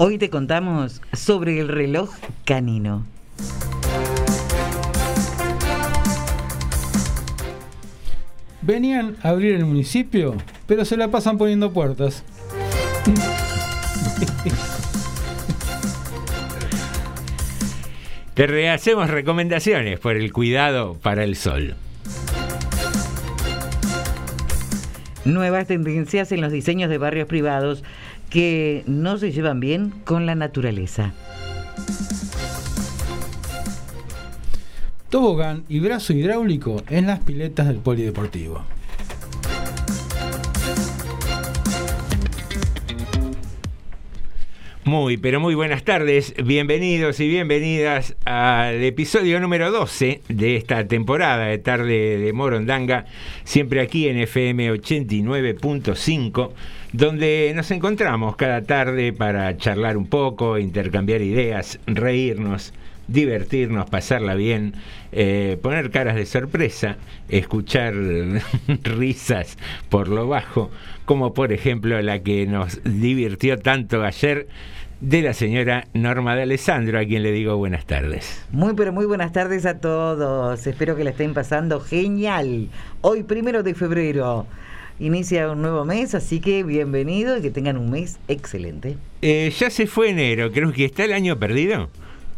Hoy te contamos sobre el reloj canino. Venían a abrir el municipio, pero se la pasan poniendo puertas. Te rehacemos recomendaciones por el cuidado para el sol. Nuevas tendencias en los diseños de barrios privados que no se llevan bien con la naturaleza. Tobogán y brazo hidráulico en las piletas del polideportivo. Muy, pero muy buenas tardes. Bienvenidos y bienvenidas al episodio número 12 de esta temporada de Tarde de Morondanga, siempre aquí en FM 89.5, donde nos encontramos cada tarde para charlar un poco, intercambiar ideas, reírnos, divertirnos, pasarla bien, eh, poner caras de sorpresa, escuchar risas por lo bajo, como por ejemplo la que nos divirtió tanto ayer de la señora Norma de Alessandro, a quien le digo buenas tardes. Muy pero muy buenas tardes a todos. Espero que la estén pasando genial. Hoy primero de febrero inicia un nuevo mes, así que bienvenido y que tengan un mes excelente. Eh, ya se fue enero, creo que está el año perdido.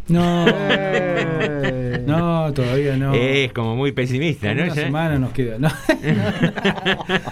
No, no, todavía no. Es como muy pesimista, ¿no? Una Ya- semana nos queda. No,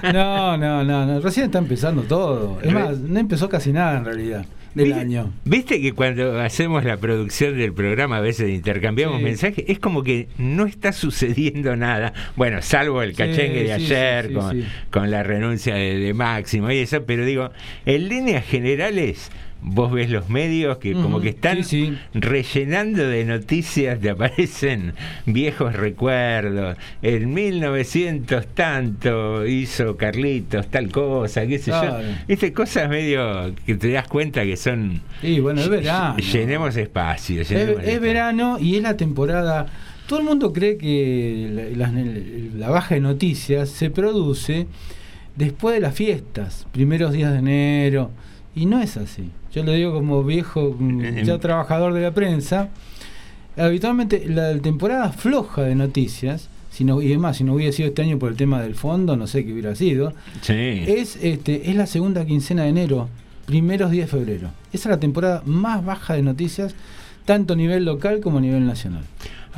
no, no, no, no. Recién está empezando todo. Es más, no empezó casi nada en realidad del ¿Viste- año. Viste que cuando hacemos la producción del programa a veces intercambiamos Sí. mensajes, es como que no está sucediendo nada. Bueno, salvo el Sí, cachengue de ayer con, con la renuncia de, de Máximo y eso, pero digo, en líneas generales vos ves los medios que como que están sí, sí. rellenando de noticias, te aparecen viejos recuerdos. En 1900 tanto hizo Carlitos tal cosa, qué sé Claro. yo. Viste, cosas medio que te das cuenta que son... Y bueno, es verano. Llenemos espacio. Es, llenemos es espacio. verano y es la temporada. Todo el mundo cree que la, la- la baja de noticias se produce después de las fiestas, primeros días de enero, y no es así. Yo lo digo como viejo, mm, ya trabajador de la prensa. Habitualmente la temporada floja de noticias, si no, y además, si no hubiera sido este año por el tema del fondo, no sé qué hubiera sido, Sí. es, este, es la segunda quincena de enero, primeros días de febrero. Esa es la temporada más baja de noticias, tanto a nivel local como a nivel nacional.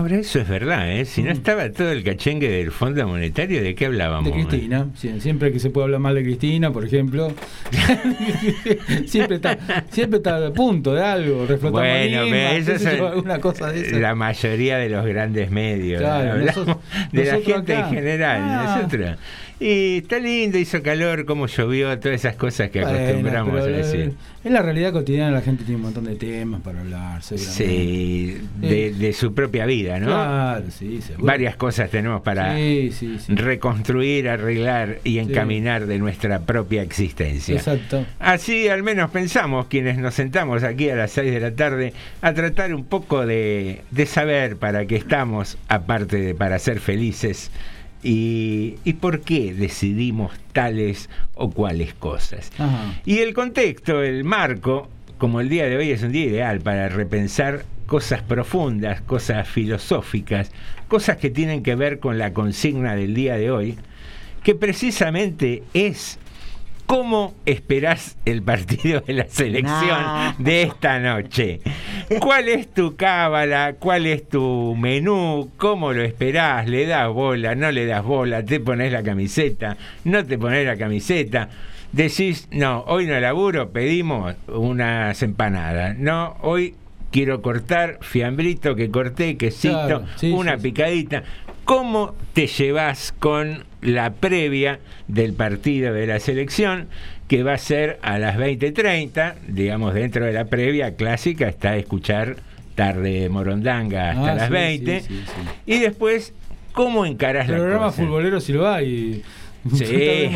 Ahora eso es verdad, ¿eh? Si no Mm. estaba todo el cachengue del Fondo Monetario, ¿de qué hablábamos? De Cristina, sí, siempre que se puede hablar mal de Cristina, por ejemplo, siempre está siempre está a punto de algo, Bueno, pero eso son alguna cosa de esa. la mayoría de los grandes medios. Claro, Hablamos nosotros- de la gente acá. en general. Ah. nosotros. Y está lindo, hizo calor, cómo llovió, todas esas cosas que Bueno, acostumbramos a decir. eh, En la realidad cotidiana la gente tiene un montón de temas para hablar. Sí, de, de su propia vida, ¿no? Claro, sí, seguro. Varias cosas tenemos para Sí, sí, sí. reconstruir, arreglar y encaminar de nuestra propia existencia. Exacto. Así al menos pensamos quienes nos sentamos aquí a las 6 de la tarde a tratar un poco de, de saber para qué estamos, aparte de para ser felices, y, y por qué decidimos tales o cuales cosas. Ajá. Y el contexto, el marco, como el día de hoy es un día ideal para repensar cosas profundas, cosas filosóficas, cosas que tienen que ver con la consigna del día de hoy, que precisamente es cómo esperás el partido de la selección de esta noche. ¿Cuál es tu cábala? ¿Cuál es tu menú? ¿Cómo lo esperás? ¿Le das bola? ¿No le das bola? ¿Te pones la camiseta? ¿No te pones la camiseta? Decís, no, hoy no laburo, pedimos unas empanadas. No, hoy quiero cortar fiambrito que corté, quesito, Claro, sí, una sí, sí. picadita. ¿Cómo te llevas con la previa del partido de la selección que va a ser a las 20:30? Digamos, dentro de la previa clásica está escuchar tarde morondanga hasta Ah, las sí, 20. sí, sí, sí. Y después, ¿cómo encarás la Programa cosa? futbolero si lo hay. Sí.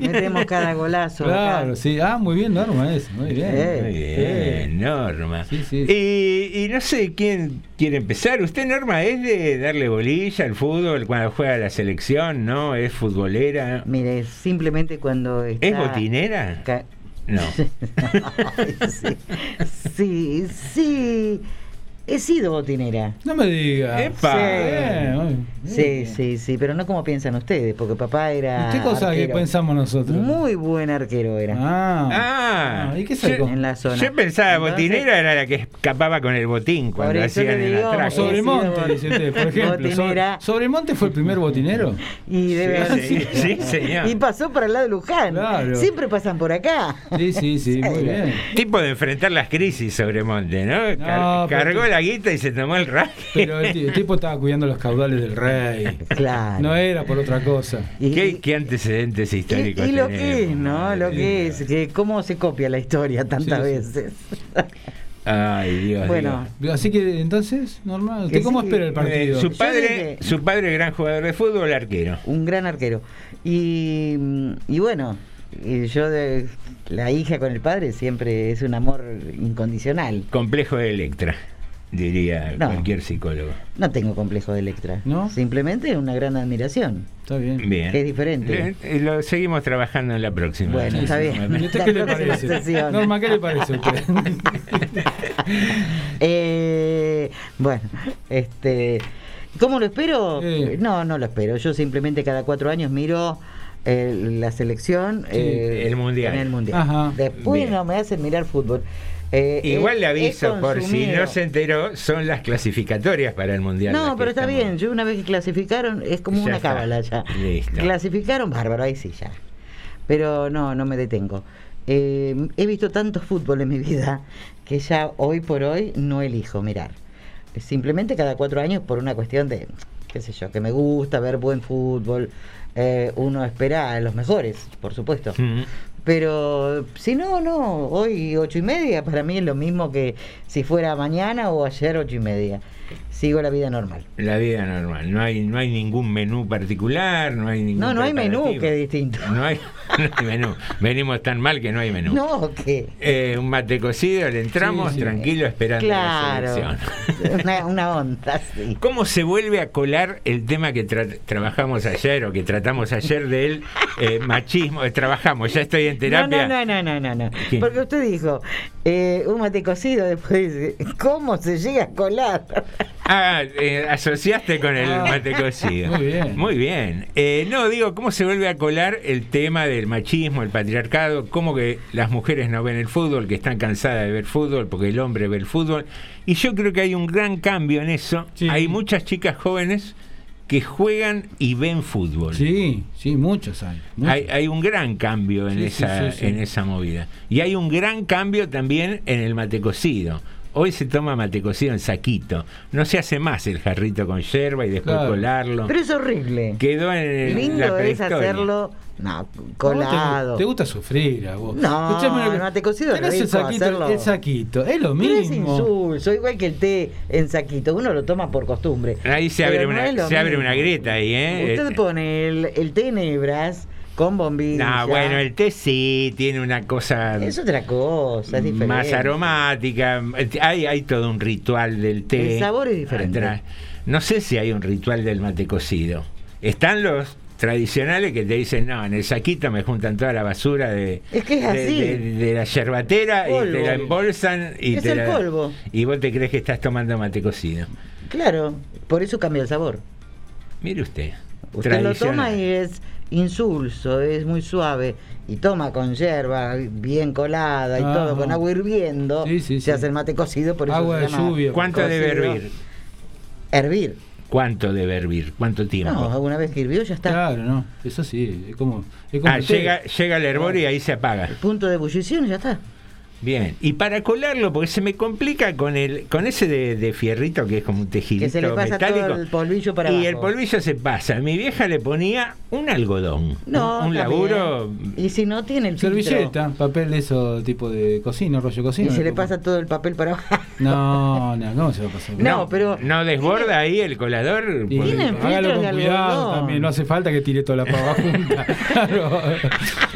Metemos cada golazo. Claro, acá. sí. Ah, muy bien, Norma, eso. Muy bien. Eh, Muy bien, Norma. Sí, sí. Y, y no sé quién quiere empezar. Usted, Norma, es de darle bolilla al fútbol cuando juega la selección, ¿no? ¿Es futbolera? Mire, simplemente cuando está... ¿Es botinera? No. Ay, sí. sí, sí. He sido botinera. No me diga. Epa. Sí, bien. sí, sí, pero no como piensan ustedes, porque papá era. ¿Qué cosa que pensamos nosotros? Muy buen arquero era. Ah. Ah, ¿Y qué yo- sacó? En la zona. Yo pensaba Entonces- botinera era la que escapaba con el botín cuando Por eso hacían el atraco. sobre- Sobremonte, dice usted, por ejemplo. botinera. Sobre- Sobremonte fue el primer botinero. Y debe haber Sí, sido. sí, señor. Y pasó por el lado de Luján. Claro. Siempre pasan por acá. Sí, sí, sí, muy bien. Tipo de enfrentar las crisis sobre Monte, ¿no? Car- No, cargó tú- la guita y se tomó el rack. Pero el, ti- el tipo estaba cuidando los caudales del rey. Claro. No era por otra cosa. Y, ¿Qué, qué antecedentes históricos y lo tenemos? que es, ¿no? Lo que es, que cómo se copia la historia tantas Sí, veces. Ay, Dios Bueno, Así que entonces, normal. ¿Usted cómo sí. espera el. Eh, partido? su padre, su padre gran jugador de fútbol, arquero. un gran arquero. Y, y bueno, y yo de la hija con el padre siempre es un amor incondicional. Complejo de Electra, diría No. cualquier psicólogo. No tengo complejo de Electra. ¿No? Simplemente una gran admiración. Está bien. Bien. Que es diferente. Eh, Lo seguimos trabajando en la próxima. Bueno, está bien. ¿Y a usted La qué le parece? sesión. Norma, ¿qué le parece a usted? Eh, bueno, este, ¿cómo lo espero? Sí. No, no lo espero. Yo simplemente cada cuatro años miro eh, la selección. Sí, eh, el mundial. en el mundial. Ajá. Después Bien. no me hacen mirar fútbol. Eh, Igual le aviso, por si no se enteró, son las clasificatorias para el Mundial. No, pero está estamos- bien. Yo una vez que clasificaron, es como Ya una está. cábala ya. Listo. Clasificaron, bárbaro, ahí sí ya. Pero no, no me detengo. Eh, he visto tanto fútbol en mi vida que ya hoy por hoy no elijo mirar. Simplemente cada cuatro años por una cuestión de, qué sé yo, que me gusta ver buen fútbol. Eh, uno espera a los mejores, por supuesto. Mm. Pero si no, no, hoy ocho y media para mí es lo mismo que si fuera mañana o ayer ocho y media. Sigo la vida normal. La vida normal. No hay, no hay ningún menú particular, no hay ningún No, no hay menú, que es distinto. No hay, no hay menú. Venimos tan mal que no hay menú. No, que. Eh, un mate cocido, le entramos Sí, sí. tranquilo esperando la Claro. selección. Una, una onda, sí. ¿Cómo se vuelve a colar el tema que tra- trabajamos ayer o que tratamos ayer del eh, machismo? Eh, trabajamos, ya estoy en No, terapia. no, no, no, no, no. ¿Qué? Porque usted dijo, eh, un mate cocido, después dice, ¿cómo se llega a colar? Ah, eh, asociaste con el Ah, mate cocido. muy bien. Muy bien. Eh, no, digo, ¿cómo se vuelve a colar el tema del machismo, el patriarcado? ¿Cómo que las mujeres no ven el fútbol, que están cansadas de ver fútbol, porque el hombre ve el fútbol? Y yo creo que hay un gran cambio en eso. Sí. Hay muchas chicas jóvenes que juegan y ven fútbol. Sí, sí, muchos hay. muchos. Hay, hay un gran cambio en, Sí, esa, sí. en esa movida. Y hay un gran cambio también en el mate cocido. Hoy se toma mate cocido en saquito. No se hace más el jarrito con yerba y después Claro. colarlo. Pero es horrible. Quedó en la Lindo es hacerlo, no, ¿A vos te- colado. Te, gusta sufrir a vos. No, Escuchame el mate cocido es Tenés el rico saquito, hacerlo. el saquito, es lo Pero es mismo. insulso, igual que el té en saquito, uno lo toma por costumbre. Ahí se abre, no una, lo se abre mismo. una grieta ahí, ¿eh? Usted pone el, el té en hebras con bombilla. No, bueno, el té sí tiene una cosa Es otra cosa, es diferente. más aromática. Hay, hay todo un ritual del té. El sabor es diferente. Atrás. No sé si hay un ritual del mate cocido. Están los tradicionales que te dicen, no, en el saquito me juntan toda la basura de, Es que es así. de- de la yerbatera y te la embolsan y Es te el la- polvo. y vos te crees que estás tomando mate cocido. Claro, por eso cambia el sabor. Mire usted. Usted lo toma y es insulso, es muy suave. Y toma con yerba bien colada y Ajá. todo, con agua hirviendo. Sí, sí, se sí. hace el mate cocido, por eso Agua se de llama lluvia. ¿Cuánto debe cocido. hervir? Hervir. ¿Cuánto debe hervir? ¿Cuánto tiempo? No, alguna vez que hirvió ya está. Claro, no, eso sí, es como... Es como Ah, el llega, llega el hervor y ahí se apaga. Punto de ebullición ya está. Bien, y para colarlo, porque se me complica con el con ese de, de fierrito que es como un tejidito Que se le pasa metálico. todo el polvillo para y abajo. el polvillo se pasa. Mi vieja le ponía un algodón. No, un, un laburo. Y si no tiene el filtro, Servilleta, papel de eso tipo de cocina, rollo de Y cocina. se le como- pasa todo el papel para abajo. No, no, ¿cómo se va a pasar? No, pero- No desborda ahí el colador. Y Porque- Tienen hágalo con de cuidado algodón. también, no hace falta que tire toda la pava junta. Claro.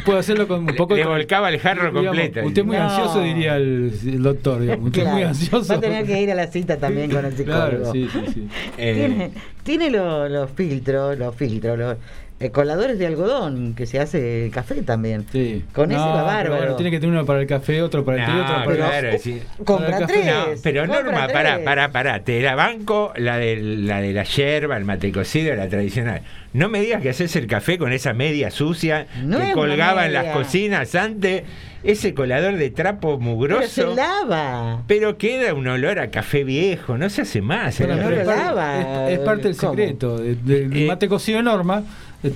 Puedo hacerlo con un poco le de- volcaba el jarro digamos, completo. Usted es muy No. ansioso, diría el, el doctor. Digamos. Es muy Claro. ansioso. Va a tener que ir a la cita también con el psicólogo. Claro, sí, sí, sí. Eh, Tiene, tiene lo- los filtros, los filtros, los eh, coladores de algodón que se hace el café también. Sí. Con ese No, va pero bárbaro. bueno, tiene que tener uno para el café, otro para el té, No, otro para Pero, claro, el... sí. compra Para el tres. No, pero compra Norma, tres. pará, pará, pará. Te la banco la de la, de la yerba, el mate cocido, la tradicional. No me digas que haces el café con esa media sucia No que colgaba en las cocinas antes. Ese colador de trapo Pero se mugroso. lava. Pero queda un olor a café viejo, no se hace más. El no pero lo es, parte, lava. es- es parte del ¿Cómo? secreto de- de- del Eh, mate cocido de Norma.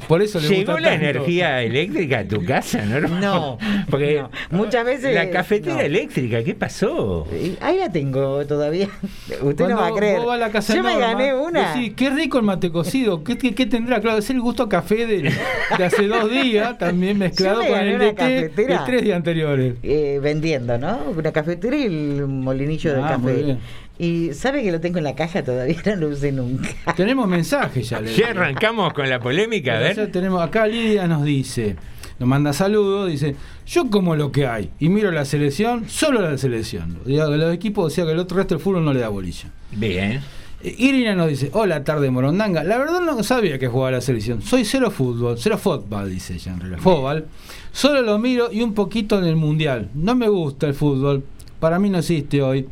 Por eso le ¿Llegó gusta la tanto. energía eléctrica a tu casa? No, Porque no. Muchas veces, La cafetera no. eléctrica, ¿qué pasó? Ahí la tengo todavía. Usted Cuando no va a creer. vos vas a la casa Yo de me gané una. qué rico el mate cocido. ¿Qué, qué, qué tendrá? Claro, es el gusto a café de, de hace dos días, también mezclado me con el de de tres días anteriores. eh, vendiendo, ¿no? Una cafetera y el molinillo de Ah, muy café. Y sabe que lo tengo en la caja todavía, no lo usé nunca. Tenemos mensajes ya. Ya arrancamos con la polémica, a ya ver. tenemos acá Lidia nos dice, nos manda saludos, dice, yo como lo que hay y miro la selección, solo la selección. Los equipos, o sea que el otro resto del fútbol no le da bolilla. Bien. Eh, Irina nos dice, hola tarde Morondanga, la verdad no sabía que jugaba la selección, soy cero fútbol, cero fútbol, dice ella en realidad, fútbol, solo lo miro y un poquito en el mundial, no me gusta el fútbol, para mí no existe hoy.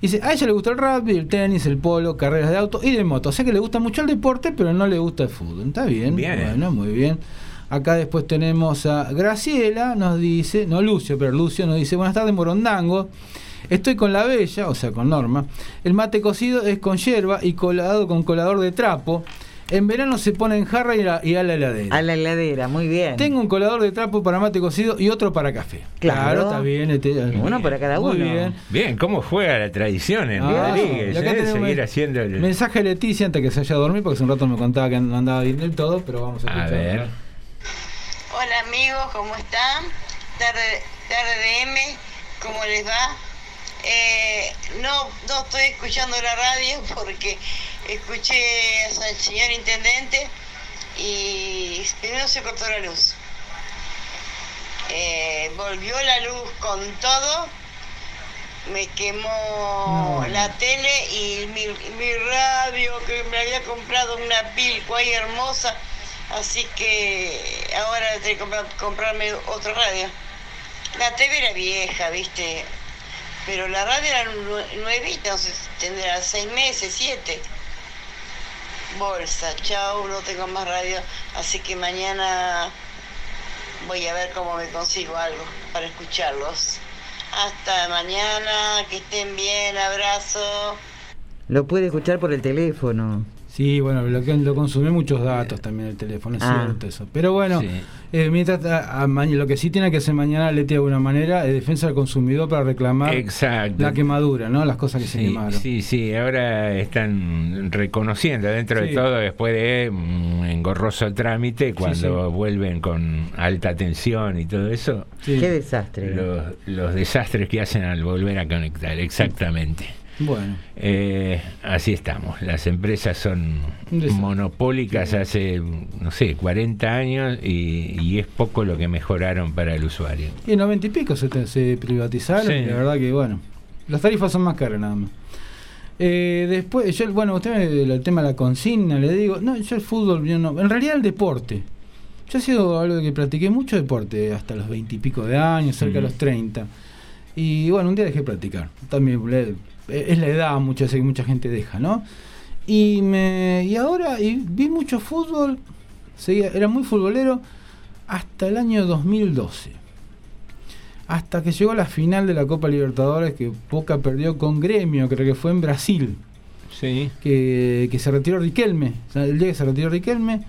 Dice, a ella le gusta el rugby, el tenis, el polo, carreras de auto y de moto. O sea que le gusta mucho el deporte, pero no le gusta el fútbol. Está bien. Bien. Bueno, muy bien. Acá después tenemos a Graciela, nos dice, no Lucio, pero Lucio nos dice, buenas tardes Morondango. Estoy con la bella, o sea, con Norma. El mate cocido es con hierba y colado con colador de trapo. En verano se pone en jarra y a, y a la heladera. A la heladera, muy bien. Tengo un colador de trapo para mate cocido y otro para café. Claro. está bien. este- Uno para cada Muy uno. bien. Bien, ¿cómo juega la tradición en Ah, Rodríguez? eh? Seguir haciendo el... Mensaje de Leticia antes que se haya dormido, porque hace un rato me contaba que no andaba bien del todo, pero vamos a A escuchar. ver. Hola amigos, ¿cómo están? tarde, tarde de M, ¿cómo les va? Eh, no, no estoy escuchando la radio porque escuché al señor intendente y primero se cortó la luz. Eh, volvió la luz con todo, me quemó la tele y mi, mi radio que me había comprado una Pilco ahí hermosa, así que ahora tengo que comprar- comprarme otra radio. La TV era vieja, viste, pero la radio era nue- nuevita, entonces tendrá seis meses, siete. Bolsa, chao, no tengo más radio, así que mañana voy a ver cómo me consigo algo para escucharlos. Hasta mañana, que estén bien, abrazo. Lo puede escuchar por el teléfono. Sí, bueno, lo que lo consume muchos datos también el teléfono, es Ah. cierto eso. Pero bueno, Sí. eh, mientras a- a lo que sí tiene que hacer mañana Leti de alguna manera es defensa del consumidor para reclamar Exacto. la quemadura, ¿no? Las cosas que se quemaron. sí, sí, ahora están reconociendo dentro Sí. de todo, después de un engorroso trámite, cuando sí. vuelven con alta tensión y todo eso, Sí. Qué desastre. los, los desastres que hacen al volver a conectar, exactamente. Bueno, Eh, así estamos, las empresas son monopólicas hace, no sé, 40 años y, y es poco lo que mejoraron para el usuario. y en 90 y pico se, te- se privatizaron Sí. y la verdad que, bueno, las tarifas son más caras nada más. Eh, después, yo, bueno, usted me- el tema de la consigna, le digo, no, yo el fútbol, yo no, en realidad el deporte. Yo he sido algo que practiqué mucho deporte hasta los 20 y pico de años, cerca de Ujú. los 30. Y bueno, un día dejé de practicar. También es la edad, que mucha gente deja, ¿no? Y me y ahora y vi mucho fútbol, seguía, era muy futbolero hasta el año 2012. Hasta que llegó la final de la Copa Libertadores que Boca perdió con Gremio, creo que fue en Brasil Sí. que, que se retiró Riquelme. O sea, el día que se retiró Riquelme,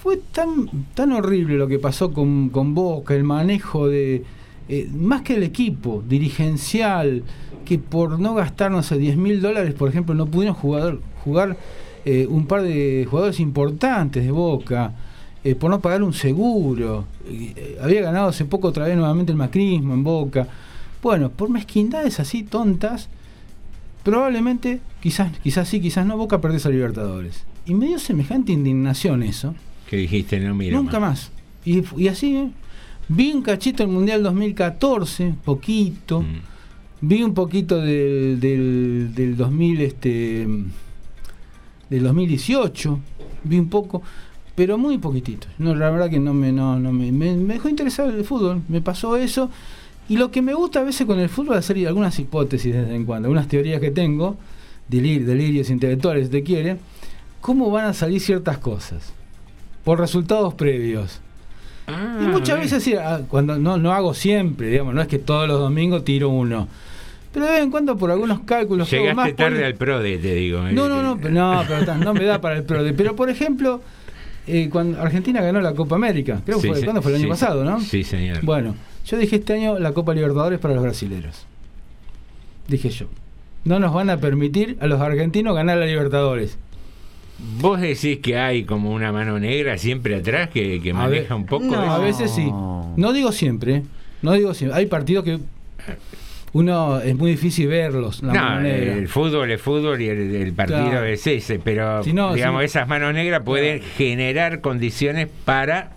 fue tan, tan horrible lo que pasó con, con Boca, el manejo de. eh, más que el equipo, dirigencial, que por no gastar, no sé, 10 mil dólares, por ejemplo, no pudieron jugar, jugar eh, un par de jugadores importantes de Boca, eh, por no pagar un seguro. Eh, había ganado hace poco otra vez nuevamente el macrismo en Boca. Bueno, por mezquindades así tontas, probablemente, quizás, quizás sí, quizás no, Boca perdió a Libertadores. Y me dio semejante indignación eso. Que dijiste, no, mira. Nunca más. Y, y así, vi un cachito el Mundial 2014, poquito. Mm. Vi un poquito del, del, del 2000, este, del 2018. Vi un poco, pero muy poquitito. No, la verdad que no me, no, no me, me, me dejó interesar el fútbol. Me pasó eso. Y lo que me gusta a veces con el fútbol es hacer algunas hipótesis de vez en cuando, algunas teorías que tengo, delir, delirios intelectuales, si te quiere, cómo van a salir ciertas cosas por resultados previos. y muchas veces, ah, cuando no, no hago siempre, digamos, no es que todos los domingos tiro uno. Pero de vez en cuando por algunos cálculos Llegaste más tarde al PRODE, te digo. No, no, no, pero- no, pero no me da para el PRODE. Pero por ejemplo, eh, cuando Argentina ganó la Copa América, creo que Sí, fue, ¿cuándo fue el año sí, pasado, no? Sí, señor. Bueno, yo dije este año la Copa Libertadores para los brasileros. Dije yo. No nos van a permitir a los argentinos ganar la Libertadores. Vos decís que hay como una mano negra siempre atrás que, que maneja un poco no. eso? A veces sí. No digo siempre. ¿eh? No digo siempre. Hay partidos que uno es muy difícil verlos. La mano No, negra. el fútbol es fútbol y el, el partido Claro. es ese, pero Si no, digamos, si- esas manos negras pueden generar condiciones para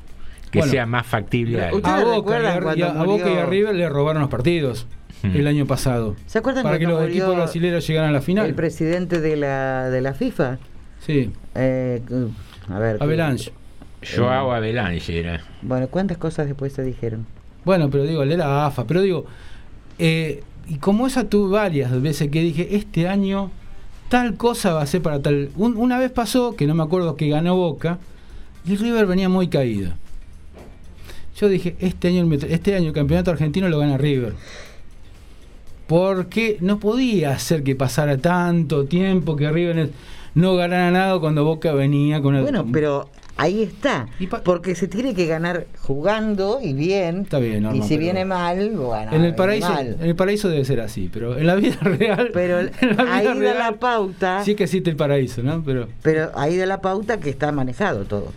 que Bueno, sea más factible algo. ¿Ustedes A Boca, y a, y cuando a- a Boca y a River le robaron los partidos Hmm. el año pasado. ¿Se acuerdan Para que los equipos brasileños llegaran a la final. El presidente de la, de la FIFA. Sí, Eh, a ver. Avalanche. Joao Avalanche era. Bueno, ¿cuántas cosas después se dijeron? Bueno, pero digo, él era AFA, pero digo, eh, y como esa tuve varias veces que dije, este año tal cosa va a ser para tal. Un- una vez pasó, que no me acuerdo que ganó Boca, y River venía muy caído. Yo dije, este año el, este año campeonato argentino lo gana River. Porque no podía ser que pasara tanto tiempo que River no ganara nada cuando Boca venía con el. Bueno, pero ahí está. Porque se tiene que ganar jugando y bien. Está bien, Norma, y si viene mal, bueno. en el paraíso, mal. en el paraíso debe ser así, pero en la vida real. Pero en la vida ahí da real, la pauta. Sí que existe el paraíso, ¿no? Pero Pero ahí da la pauta que está manejado todo.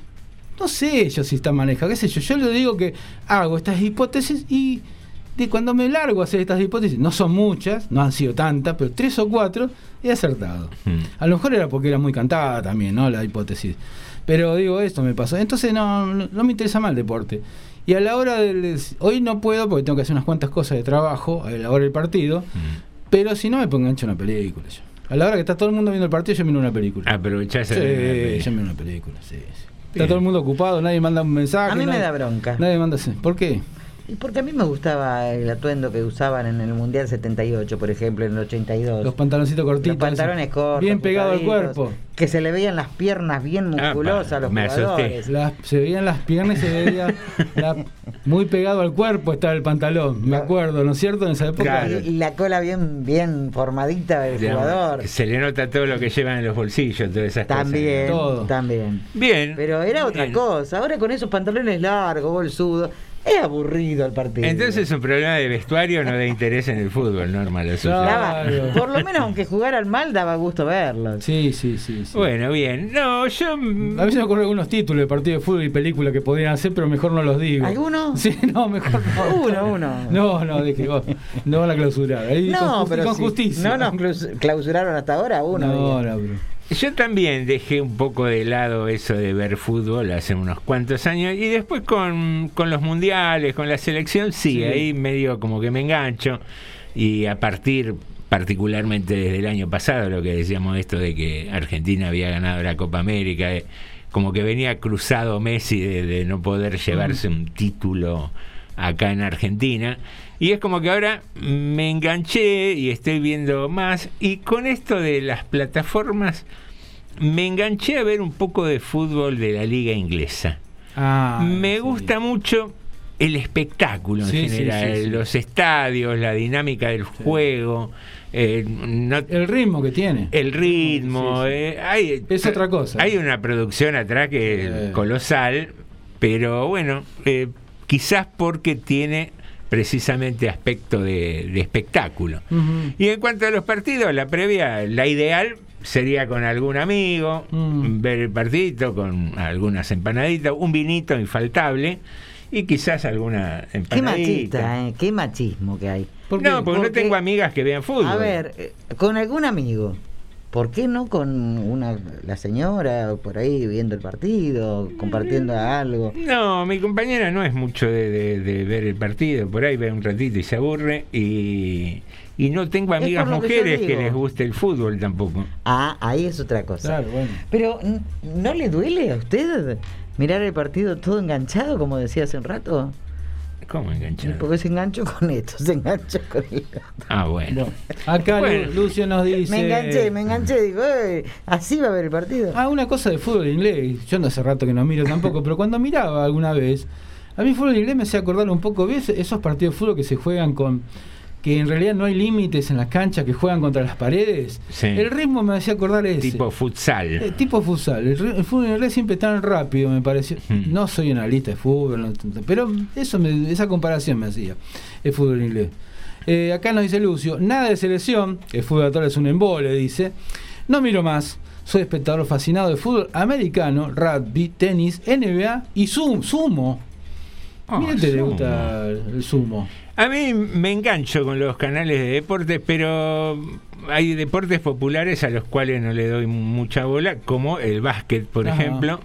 No sé yo si está manejado, qué sé yo. Yo le digo que hago estas hipótesis y de cuando me largo a hacer estas hipótesis, no son muchas, no han sido tantas, pero tres o cuatro he acertado. Hmm. A lo mejor era porque era muy cantada también, ¿no? La hipótesis. Pero digo, esto me pasó. Entonces no, no, no me interesa más el deporte. Y a la hora del... Hoy no puedo porque tengo que hacer unas cuantas cosas de trabajo a la hora del partido. Hmm. Pero si no me pongo ancho una película yo. A la hora que está todo el mundo viendo el partido, yo miro una película. Aprovechás Sí, el- yo miro una película, sí, sí. Está todo el mundo ocupado, nadie manda un mensaje. A mí me nadie- da bronca. Nadie manda... ¿Por qué? Y porque a mí me gustaba el atuendo que usaban en el Mundial 78, por ejemplo, en el 82. Los pantaloncitos cortitos. Los pantalones cortos. Bien pegado al cuerpo. Que se le veían las piernas bien musculosas a los me asusté. jugadores. Las- se veían las piernas y se veía la- muy pegado al cuerpo estaba el pantalón, me acuerdo, ¿no es cierto? En esa época. Claro. Y, y la cola bien, bien formadita del jugador. Se le nota todo lo que llevan en los bolsillos, todas esas También, Todo. también. cosas. Bien. Pero era otra Bien. cosa. Ahora con esos pantalones largos, bolsudos, es aburrido el partido. Entonces es un problema de vestuario, no de interés en el fútbol, normal. Daba- Claro. por lo menos aunque jugaran mal, daba gusto verlos. Sí, sí, sí. sí. Bueno, bien. No, yo. A mí se me ocurren algunos títulos de partido de fútbol y películas que podrían hacer, pero mejor no los digo. ¿Alguno? Sí, no, mejor no. Uno, uno. No, no, dije, vos, no van a clausurar. Ahí No, con, pero con justicia. no nos claus- clausuraron hasta ahora uno. No, no, bro. Yo también dejé un poco de lado eso de ver fútbol hace unos cuantos años y después con, con los mundiales, con la selección, sí, Sí. ahí medio como que me engancho y a partir particularmente desde el año pasado, lo que decíamos esto de que Argentina había ganado la Copa América, eh, como que venía cruzado Messi de, de no poder llevarse un título acá en Argentina. Y es como que ahora me enganché y estoy viendo más. Y con esto de las plataformas, me enganché a ver un poco de fútbol de la liga inglesa. Ah, me sí. gusta mucho el espectáculo en Sí, general, sí, los estadios, la dinámica del juego, eh, no- El ritmo que tiene. el ritmo. Eh, hay, Es otra cosa. Hay una producción atrás que es colosal, pero bueno, eh, quizás porque tiene precisamente aspecto de, de espectáculo. Y en cuanto a los partidos, la previa, la ideal sería con algún amigo, Mm. ver el partidito con algunas empanaditas, un vinito infaltable y quizás alguna Qué empanadita. machista, ¿eh? Qué machismo que hay. ¿Por qué? No, porque no tengo amigas que vean fútbol. A ver, eh, con algún amigo. ¿Por qué no con una la señora por ahí viendo el partido, compartiendo algo? No, mi compañera no es mucho de, de- de ver el partido, por ahí ve un ratito y se aburre y, y no tengo amigas que mujeres que, digo. les guste el fútbol tampoco. Ah, ahí es otra cosa. Claro, bueno. Pero ¿n- ¿no le duele a usted mirar el partido todo enganchado, como decía hace un rato? ¿Cómo enganchar? Porque se enganchó con esto, se enganchó con el otro. Ah, bueno. No. Acá Bueno. Lucio nos dice. Me enganché, me enganché, digo, "Eh, así va a ver el partido. Ah, una cosa de fútbol inglés. Yo no hace rato que no miro tampoco, pero cuando miraba alguna vez, a mí fútbol inglés me hacía acordar un poco, ¿ves? Esos partidos de fútbol que se juegan con. Que en realidad no hay límites en las canchas, que juegan contra las paredes. Sí. El ritmo me hacía acordar ese. Tipo futsal. Eh, tipo futsal. El, fútbol inglés siempre tan rápido, me pareció. Hmm. No soy analista de fútbol, no- pero eso me- esa comparación me hacía el fútbol inglés. Eh, acá nos dice Lucio, nada de selección, el fútbol actual es un embole, dice. No miro más. Soy espectador fascinado de fútbol americano, rugby, tenis, NBA y zum- sumo. Mira te gusta el sumo. A mí me engancho con los canales de deportes, pero hay deportes populares a los cuales no le doy mucha bola, como el básquet, por Ajá. ejemplo.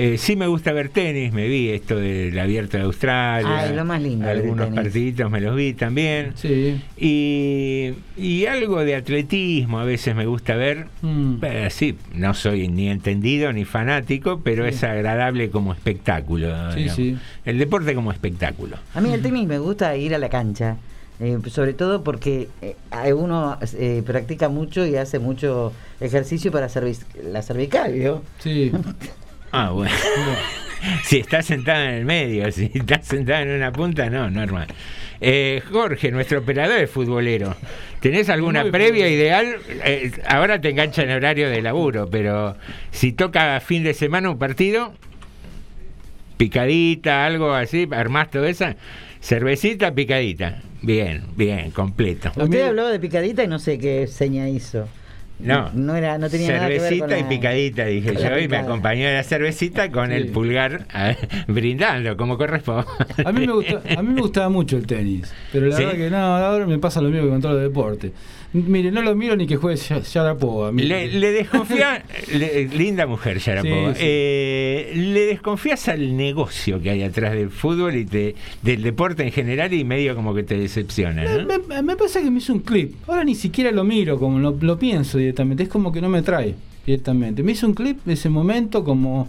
Eh, sí me gusta ver tenis, me vi esto del abierto de Australia. Ay, lo más lindo Algunos partiditos me los vi también. Sí. Y, y algo de atletismo a veces me gusta ver. Mm. Eh, sí, no soy ni entendido ni fanático, pero es agradable como espectáculo. Sí, digamos. sí. El deporte como espectáculo. A mí el tenis me gusta ir a la cancha, eh, sobre todo porque eh, uno eh, practica mucho y hace mucho ejercicio para cervic- la cervical, ¿vio? Sí. Ah, bueno. si estás sentado en el medio, si estás sentado en una punta, no, normal. Eh, Jorge, nuestro operador es futbolero. ¿Tenés alguna Muy previa ideal? Eh, ahora te engancha en horario de laburo, pero si toca fin de semana un partido, picadita, algo así, armás todo esa, cervecita, picadita. Bien, bien, completo. Usted habló de picadita y no sé qué seña hizo. No, no era, no tenía nada que ver cervecita con la- y picadita, dije yo, y me acompañó la cervecita con el pulgar brindando, como corresponde. A mí, me gusta, a mí me gustaba mucho el tenis, pero la ¿Sí? verdad que no, ahora me pasa lo mismo que con todo el deporte. Mire, no lo miro ni que juegue Sha- Sharapova. Le, le desconfía, le- linda mujer Sharapova, Sí, sí. Eh, le desconfías al negocio que hay atrás del fútbol y te, del deporte en general y medio como que te decepciona, ¿no? Me, me- me parece que me hizo un clip. Ahora ni siquiera lo miro, como lo, lo pienso directamente. Es como que no me trae directamente. Me hizo un clip de ese momento como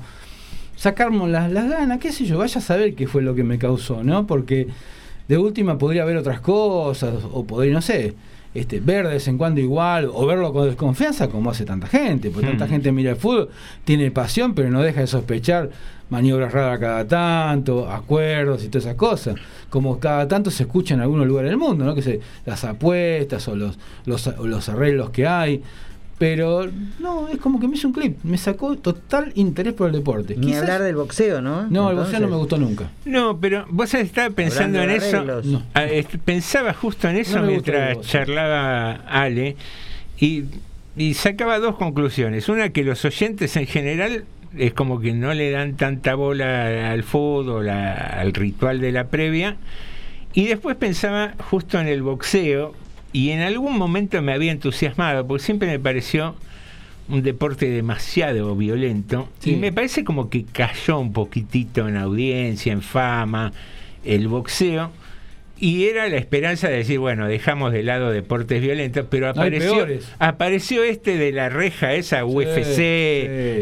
sacarnos las, las ganas, qué sé yo, vaya a saber qué fue lo que me causó, ¿no? Porque de última podría haber otras cosas, o podría, no sé, este, ver de vez en cuando igual, o verlo con desconfianza como hace tanta gente, porque tanta Mm. gente mira el fútbol, tiene pasión, pero no deja de sospechar maniobras raras cada tanto, acuerdos y todas esas cosas, como cada tanto se escucha en algunos lugares del mundo, ¿no? que se, las apuestas o los, los, o los arreglos que hay. Pero no, es como que me hizo un clip, me sacó total interés por el deporte. Ni Quizás- hablar del boxeo, ¿no? No, el boxeo no me gustó nunca. No, pero vos estaba pensando en eso. No. Ah, Pensaba justo en eso No mientras charlaba Ale y, y sacaba dos conclusiones. Una, que los oyentes en general es como que no le dan tanta bola al fútbol, a- al ritual de la previa. Y después pensaba justo en el boxeo y en algún momento me había entusiasmado, porque siempre me pareció un deporte demasiado violento Sí. y me parece como que cayó un poquitito en audiencia, en fama, el boxeo. Y era la esperanza de decir, bueno, dejamos de lado deportes violentos, pero apareció, apareció este de la reja, esa UFC,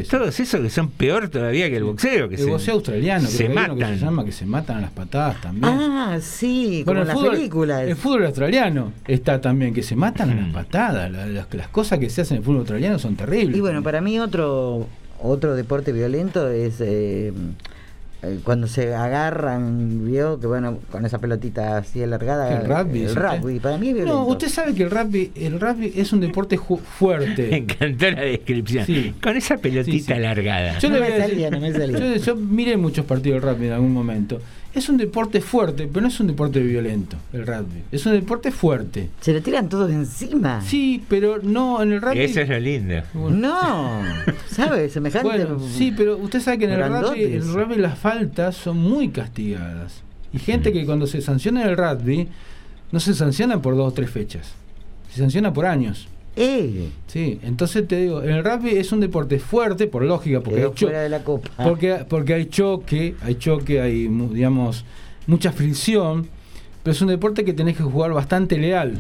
sí. todos esos que son peor todavía que el boxeo. Que el se- boxeo australiano, se que matan. que se llama que se matan a las patadas también. Ah, sí, como Bueno, en el las fútbol, películas. el fútbol australiano está también, que se matan a Mm. las patadas. La- las, las cosas que se hacen en el fútbol australiano son terribles. Y bueno, para mí otro otro deporte violento es eh, eh, cuando se agarran, vio que bueno, con esa pelotita así alargada. El rugby, El rugby, para mí es violento. No, usted sabe que el rugby, el rugby es un deporte ju- Me fuerte. encantó la descripción. Sí. Con esa pelotita Sí, sí. alargada. Yo No le me voy a decir- salía, no me salía. Yo, yo miré muchos partidos de rugby en algún momento. Es un deporte fuerte, pero no es un deporte violento, el rugby. Es un deporte fuerte. Se lo tiran todos encima. Sí, pero no en el rugby. Eso es lo lindo. No, ¿sabes? Semejante. Bueno, sí, pero usted sabe que en el rugby, grandotes. el rugby las faltas son muy castigadas. Y gente que cuando se sanciona en el rugby, no se sanciona por dos o tres fechas. Se sanciona por años. Eh, Sí, entonces te digo, en el rugby es un deporte fuerte, por lógica, porque hay, cho- fuera de la copa. porque, porque hay choque, hay choque, hay digamos mucha fricción, pero es un deporte que tenés que jugar bastante leal.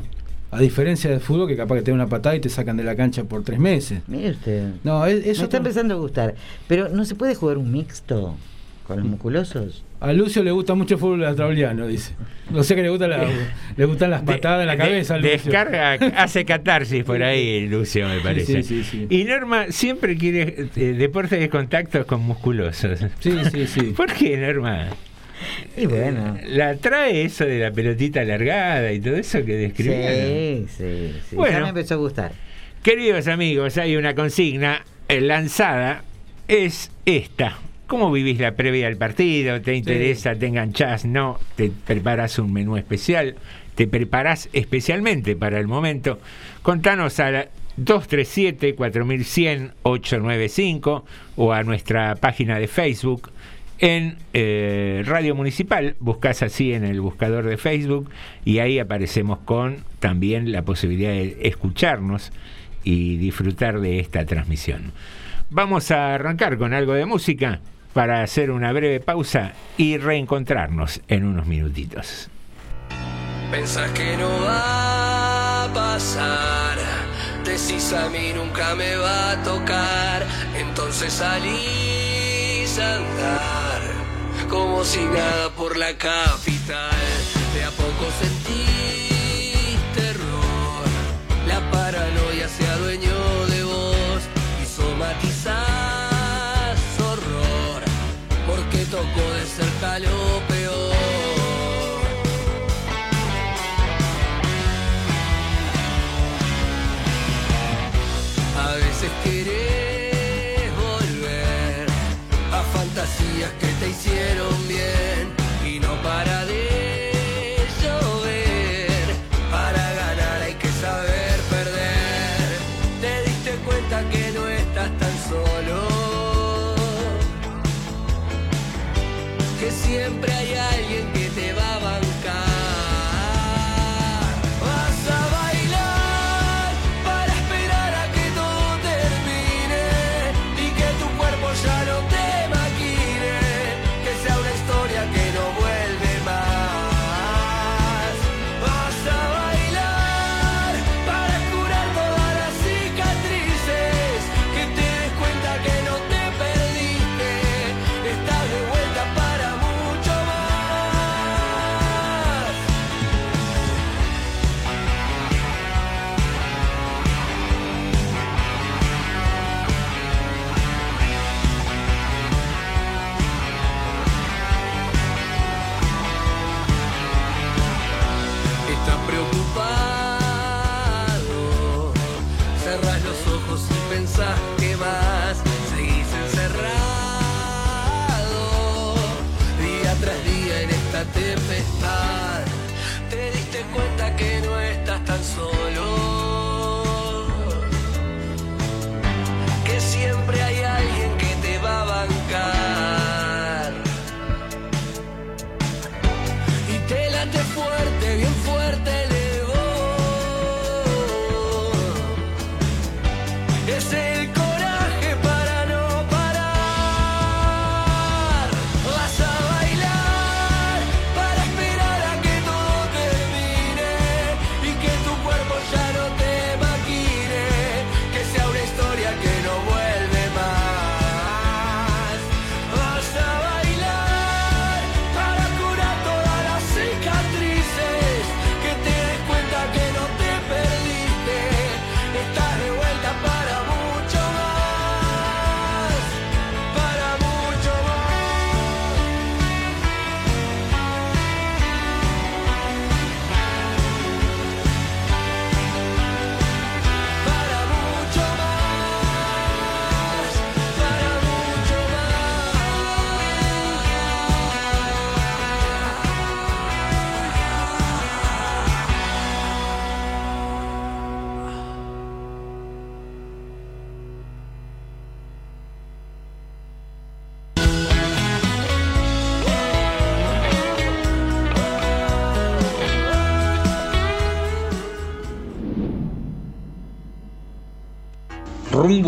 A diferencia del fútbol, que capaz que te dan una patada y te sacan de la cancha por tres meses. Mire usted. No, es, Me eso está empezando a gustar. Pero ¿no se puede jugar un mixto con los musculosos? A Lucio le gusta mucho el fútbol australiano, dice. No sé que le, gusta la- le gustan las patadas en la De- cabeza. a de- Lucio. descarga, hace catarsis por ahí, Lucio, me parece. sí, sí, sí. Y Norma siempre quiere eh, deportes de contacto con musculosos. Sí, sí, sí. ¿Por qué, Norma? Y bueno. ¿La trae eso de la pelotita alargada y todo eso que describía? Sí, sí, sí. Bueno. Ya me empezó a gustar. Queridos amigos, hay una consigna eh, lanzada, es esta. ¿Cómo vivís la previa del partido? ¿Te interesa? ¿Te enganchás? ¿No? ¿Te preparás un menú especial? ¿Te preparás especialmente para el momento? Contanos a la 237-4100-895 o a nuestra página de Facebook en eh, Radio Municipal, buscas así en el buscador de Facebook y ahí aparecemos con también la posibilidad de escucharnos y disfrutar de esta transmisión. Vamos a arrancar con algo de música para hacer una breve pausa y reencontrarnos en unos minutitos. Pensás que no va a pasar, decís a mí nunca me va a tocar, entonces salís a andar como si nada por la capital. De a poco sentís siempre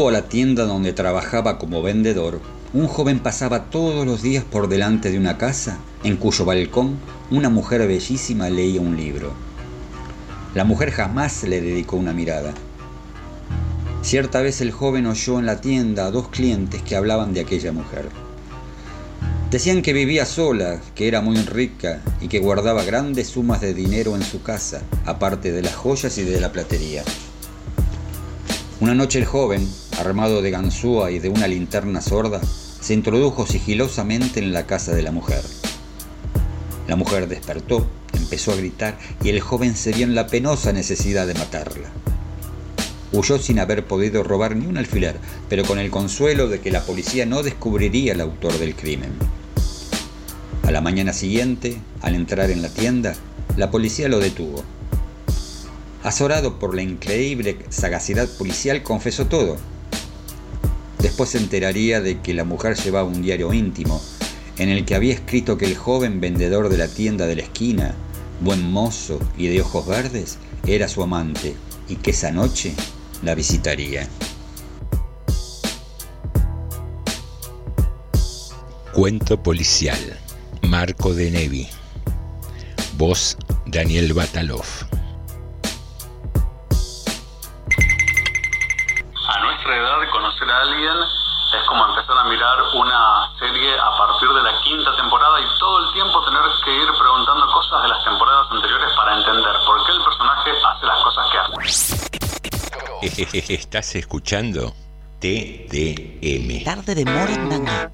A la tienda donde trabajaba como vendedor, un joven pasaba todos los días por delante de una casa en cuyo balcón una mujer bellísima leía un libro. La mujer jamás le dedicó una mirada. Cierta vez el joven oyó en la tienda a dos clientes que hablaban de aquella mujer. Decían que vivía sola, que era muy rica y que guardaba grandes sumas de dinero en su casa, aparte de las joyas y de la platería. Una noche el joven, armado de ganzúa y de una linterna sorda, se introdujo sigilosamente en la casa de la mujer. La mujer despertó, empezó a gritar y el joven se vio en la penosa necesidad de matarla. Huyó sin haber podido robar ni un alfiler, pero con el consuelo de que la policía no descubriría al autor del crimen. A la mañana siguiente, al entrar en la tienda, la policía lo detuvo. Azorado por la increíble sagacidad policial, confesó todo. Después se enteraría de que la mujer llevaba un diario íntimo, en el que había escrito que el joven vendedor de la tienda de la esquina, buen mozo y de ojos verdes, era su amante y que esa noche la visitaría. Cuento policial. Marco de Nevi. Voz Daniel Batalov. Nuestra edad, conocer a alguien es como empezar a mirar una serie a partir de la quinta temporada y todo el tiempo tener que ir preguntando cosas de las temporadas anteriores para entender por qué el personaje hace las cosas que hace. ¿Estás escuchando? TDM. Tarde de Morondanga.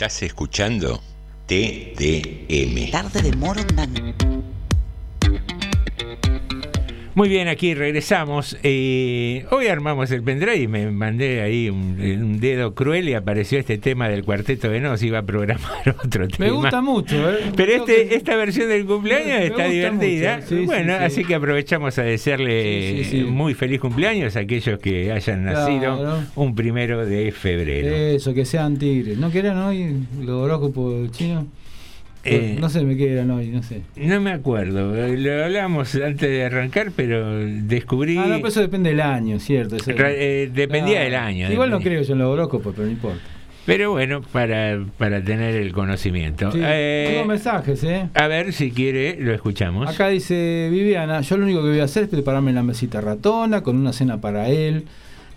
Estás escuchando TDM. Tarde de Morondanga. Muy bien, aquí regresamos. Eh, hoy armamos el pendrive y me mandé ahí un, un, dedo cruel y apareció este tema del cuarteto de Nos. Iba a programar otro tema. Me gusta mucho, ¿eh? Pero este, esta versión del cumpleaños me, está me divertida. Sí, bueno, sí, sí. así que aprovechamos a desearle muy feliz cumpleaños a aquellos que hayan nacido un primero de febrero. Eso, que sean tigres. ¿No quieran hoy los horóscopos chinos? Eh, no sé, me quedan hoy, no sé. No me acuerdo, lo hablamos antes de arrancar, pero descubrí. Ah, no, pero eso depende del año, ¿cierto? Eso... Eh, dependía del año. Igual dependía. no creo yo en los horóscopos, pero no importa. Pero bueno, para, para tener el conocimiento. Sí, eh, tengo mensajes, ¿eh? A ver, si quiere, lo escuchamos. Acá dice Viviana: Yo lo único que voy a hacer es prepararme la mesita ratona con una cena para él.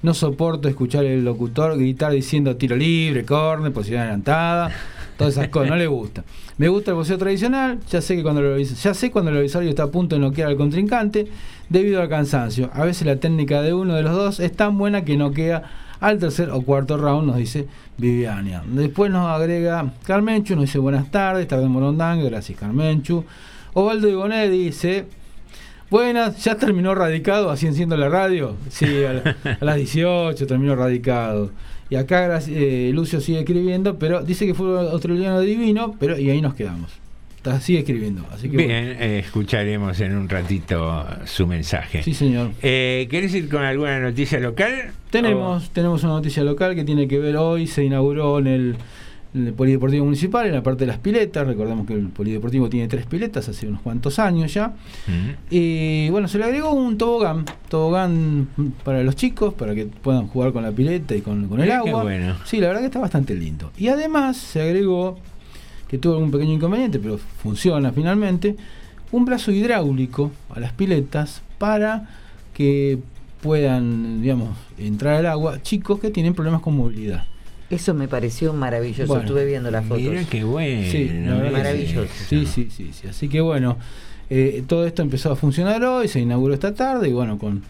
No soporto escuchar el locutor gritar diciendo tiro libre, corner, posición adelantada, todas esas cosas, no le gusta. Me gusta el boxeo tradicional, ya sé que cuando el, ya sé cuando el adversario está a punto de noquear al contrincante debido al cansancio. A veces la técnica de uno de los dos es tan buena que noquea al tercer o cuarto round, nos dice Viviania. Después nos agrega Carmenchu, nos dice buenas tardes, tarde Morondanga, gracias Carmenchu. Ovaldo Igoné dice, buenas, ya terminó radicado, así enciendo la radio. Sí, a las 18 terminó radicado. Y acá eh, Lucio sigue escribiendo, pero dice que fue australiano divino, pero y ahí nos quedamos. Está, sigue escribiendo. Así que Bien, bueno. eh, escucharemos en un ratito su mensaje. Sí, señor. Eh, ¿Querés ir con alguna noticia local? Tenemos, o... tenemos una noticia local que tiene que ver hoy, se inauguró en el, en el Polideportivo Municipal, en la parte de las piletas. Recordemos que el Polideportivo tiene tres piletas hace unos cuantos años ya. Uh -huh. Y bueno, se le agregó un tobogán, tobogán para los chicos, para que puedan jugar con la pileta y con, con el agua. bueno. Sí, la verdad que está bastante lindo. Y además se agregó, que tuvo algún pequeño inconveniente, pero funciona finalmente, un brazo hidráulico a las piletas para que puedan, digamos, entrar al agua chicos que tienen problemas con movilidad. Eso me pareció maravilloso. Bueno, Estuve viendo las fotos. Mira qué bueno. Sí, maravilloso. Sí, sí, sí, sí. Así que bueno, eh, todo esto empezó a funcionar hoy, se inauguró esta tarde y bueno, con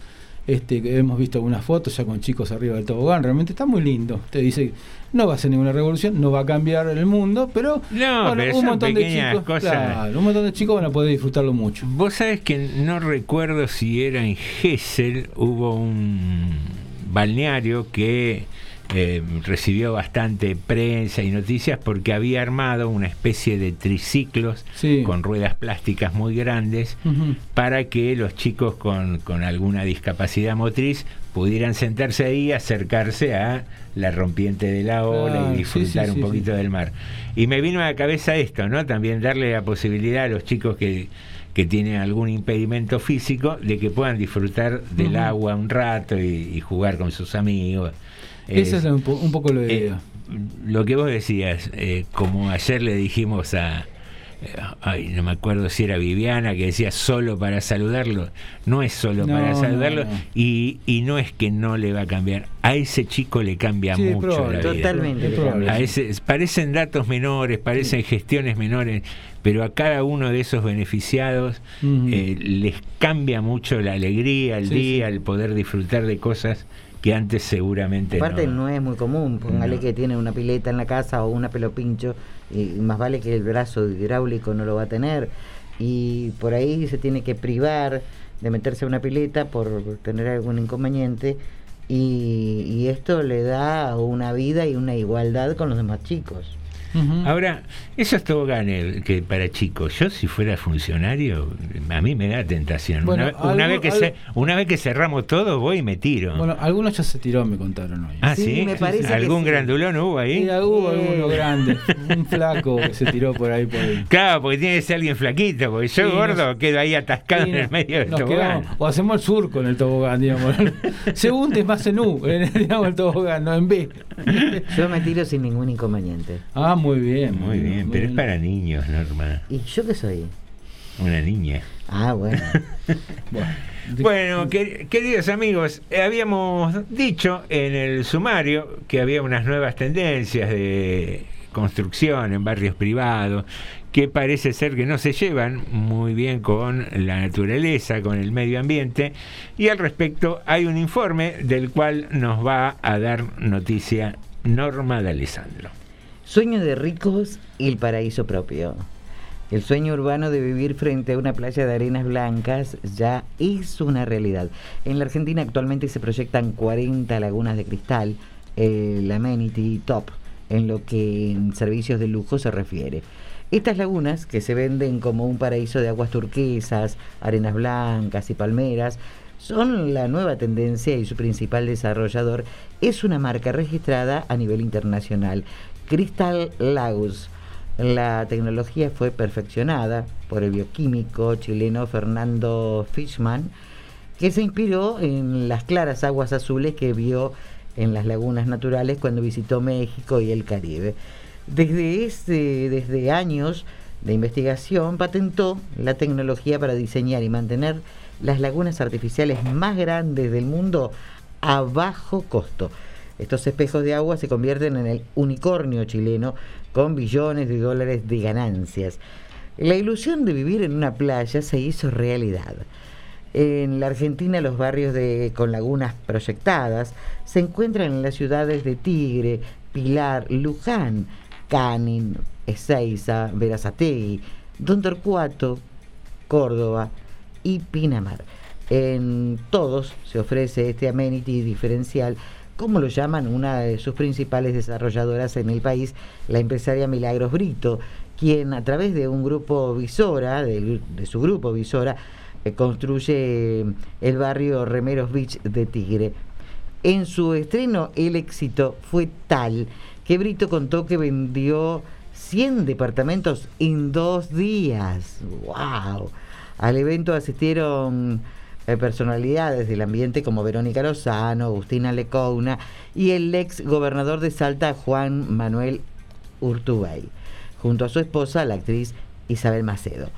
este hemos visto algunas fotos ya con chicos arriba del tobogán, realmente está muy lindo. Usted dice, no va a ser ninguna revolución, no va a cambiar el mundo, pero, No, bueno, pero un montón de chicos, cosas. claro, un montón de chicos van a poder disfrutarlo mucho. Vos sabés que no recuerdo si era en Gessel, hubo un balneario que eh, recibió bastante prensa y noticias porque había armado una especie de triciclos Sí. con ruedas plásticas muy grandes para que los chicos con, con alguna discapacidad motriz pudieran sentarse ahí acercarse a la rompiente de la ola y disfrutar sí, un poquito sí. del mar. Y me vino a la cabeza esto, ¿no? También darle la posibilidad a los chicos que, que tienen algún impedimento físico de que puedan disfrutar del agua un rato y, y jugar con sus amigos. Esa Es- es un, po- un poco la eh, idea. lo que vos decías, eh, como ayer le dijimos a, eh, ay, no me acuerdo si era Viviana, que decía solo para saludarlo, no es solo No, para saludarlo no. Y, y no es que no le va a cambiar, a ese chico le cambia Sí, mucho probable, la vida. Totalmente. Probable. A ese, parecen datos menores, parecen gestiones menores, pero a cada uno de esos beneficiados eh, les cambia mucho la alegría, el Sí, día, sí. el poder disfrutar de cosas que antes seguramente Aparte no. no es muy común, póngale No. que tiene una pileta en la casa o una pelo pincho y más vale que el brazo hidráulico no lo va a tener y por ahí se tiene que privar de meterse a una pileta por tener algún inconveniente y, y esto le da una vida y una igualdad con los demás chicos. Ujú. Ahora, esos toboganes que para chicos, yo si fuera funcionario, a mí me da tentación. Bueno, una, una algo- vez que algo- ce- una vez que cerramos todo, voy y me tiro. Bueno, algunos ya se tiró, me contaron hoy. ah, sí, sí, me parece que ¿Algún sí. grandulón hubo ahí? Y hubo Eh. alguno grande, un flaco que se tiró por ahí por ahí. Claro, porque tiene que ser alguien flaquito, porque yo Sí, gordo nos- quedo ahí atascado en el medio del tobogán. quedamos- o hacemos el surco en el tobogán, digamos. Se hunde más en U, en, digamos, el tobogán, no en B. Yo me tiro sin ningún inconveniente. Ah, muy bien. Muy bien, pero es para niños, Norma. ¿Y yo qué soy? Una niña. Ah, bueno. Bueno, Bueno, que- queridos amigos, eh, habíamos dicho en el sumario que había unas nuevas tendencias de construcción en barrios privados que parece ser que no se llevan muy bien con la naturaleza, con el medio ambiente, y al respecto hay un informe del cual nos va a dar noticia Norma de Alessandro. Sueño de ricos y el paraíso propio. El sueño urbano de vivir frente a una playa de arenas blancas ya es una realidad. En la Argentina actualmente se proyectan 40 lagunas de cristal, el amenity top, en lo que en servicios de lujo se refiere. Estas lagunas, que se venden como un paraíso de aguas turquesas, arenas blancas y palmeras, son la nueva tendencia y su principal desarrollador es una marca registrada a nivel internacional, Crystal Lagos. La tecnología fue perfeccionada por el bioquímico chileno Fernando Fishman, que se inspiró en las claras aguas azules que vio en las lagunas naturales cuando visitó México y el Caribe. Desde, ese, desde años de investigación patentó la tecnología para diseñar y mantener las lagunas artificiales más grandes del mundo a bajo costo. Estos espejos de agua se convierten en el unicornio chileno con billones de dólares de ganancias. La ilusión de vivir en una playa se hizo realidad. En la Argentina los barrios de, con lagunas proyectadas se encuentran en las ciudades de Tigre, Pilar, Luján, Canin, Ezeiza, Verazategui, Don Torcuato, Córdoba y Pinamar. En todos se ofrece este amenity diferencial como lo llaman una de sus principales desarrolladoras en el país, la empresaria Milagros Brito, quien a través de un grupo Visora, de, su grupo Visora, eh, construye el barrio Remeros Beach de Tigre. En su estreno el éxito fue tal que Brito contó que vendió 100 departamentos en dos días. ¡Wow! Al evento asistieron eh, personalidades del ambiente como Verónica Lozano, Agustina Lecouna y el ex gobernador de Salta, Juan Manuel Urtubey, junto a su esposa, la actriz Isabel Macedo.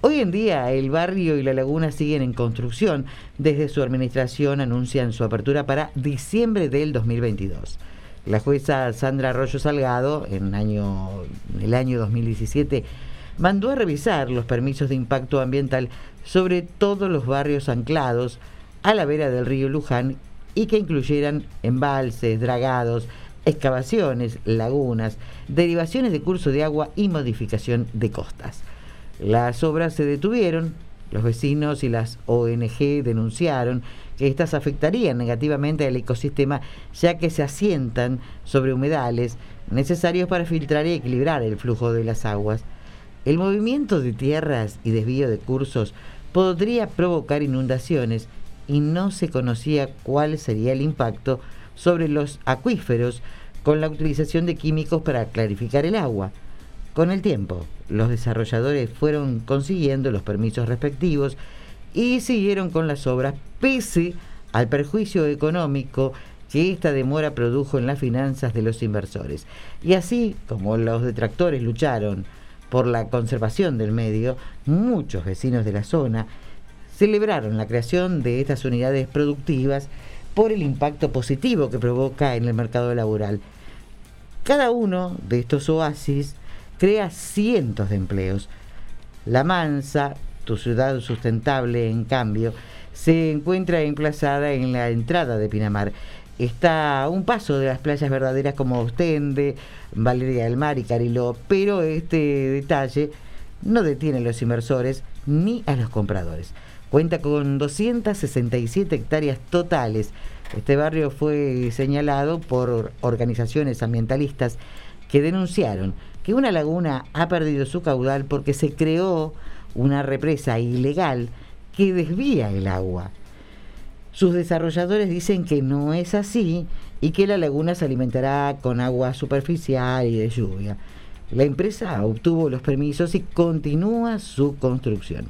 Hoy en día el barrio y la laguna siguen en construcción. Desde su administración anuncian su apertura para diciembre del 2022. La jueza Sandra Arroyo Salgado, en, año, en el año 2017, mandó a revisar los permisos de impacto ambiental sobre todos los barrios anclados a la vera del río Luján y que incluyeran embalses, dragados, excavaciones, lagunas, derivaciones de curso de agua y modificación de costas. Las obras se detuvieron, los vecinos y las ONG denunciaron que éstas afectarían negativamente al ecosistema ya que se asientan sobre humedales necesarios para filtrar y equilibrar el flujo de las aguas. El movimiento de tierras y desvío de cursos podría provocar inundaciones y no se conocía cuál sería el impacto sobre los acuíferos con la utilización de químicos para clarificar el agua. Con el tiempo, los desarrolladores fueron consiguiendo los permisos respectivos y siguieron con las obras pese al perjuicio económico que esta demora produjo en las finanzas de los inversores. Y así como los detractores lucharon por la conservación del medio, muchos vecinos de la zona celebraron la creación de estas unidades productivas por el impacto positivo que provoca en el mercado laboral. Cada uno de estos oasis crea cientos de empleos. La Mansa, tu ciudad sustentable, en cambio, se encuentra emplazada en la entrada de Pinamar está a un paso de las playas verdaderas como Ostende, Valeria del Mar y Cariló, pero este detalle no detiene a los inversores ni a los compradores. Cuenta con 267 hectáreas totales. Este barrio fue señalado por organizaciones ambientalistas que denunciaron que una laguna ha perdido su caudal porque se creó una represa ilegal que desvía el agua. Sus desarrolladores dicen que no es así y que la laguna se alimentará con agua superficial y de lluvia. La empresa obtuvo los permisos y continúa su construcción.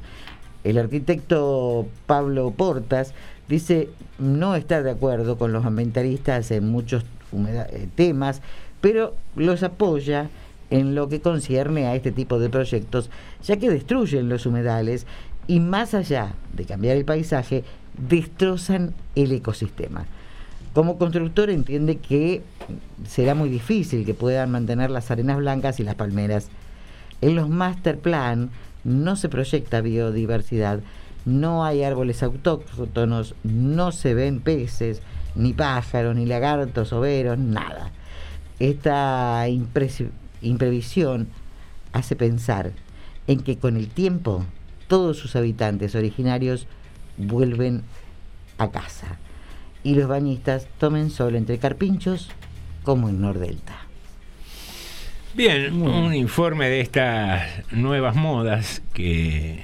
El arquitecto Pablo Portas dice no está de acuerdo con los ambientalistas en muchos eh, temas, pero los apoya en lo que concierne a este tipo de proyectos, ya que destruyen los humedales y más allá de cambiar el paisaje, destrozan el ecosistema. Como constructor entiende que será muy difícil que puedan mantener las arenas blancas y las palmeras. En los master plan no se proyecta biodiversidad, no hay árboles autóctonos, no se ven peces, ni pájaros, ni lagartos, overos, nada. esta imprevisión hace pensar en que con el tiempo todos sus habitantes originarios vuelven a casa y los bañistas tomen sol entre carpinchos como en Nordelta. Bien, un informe de estas nuevas modas que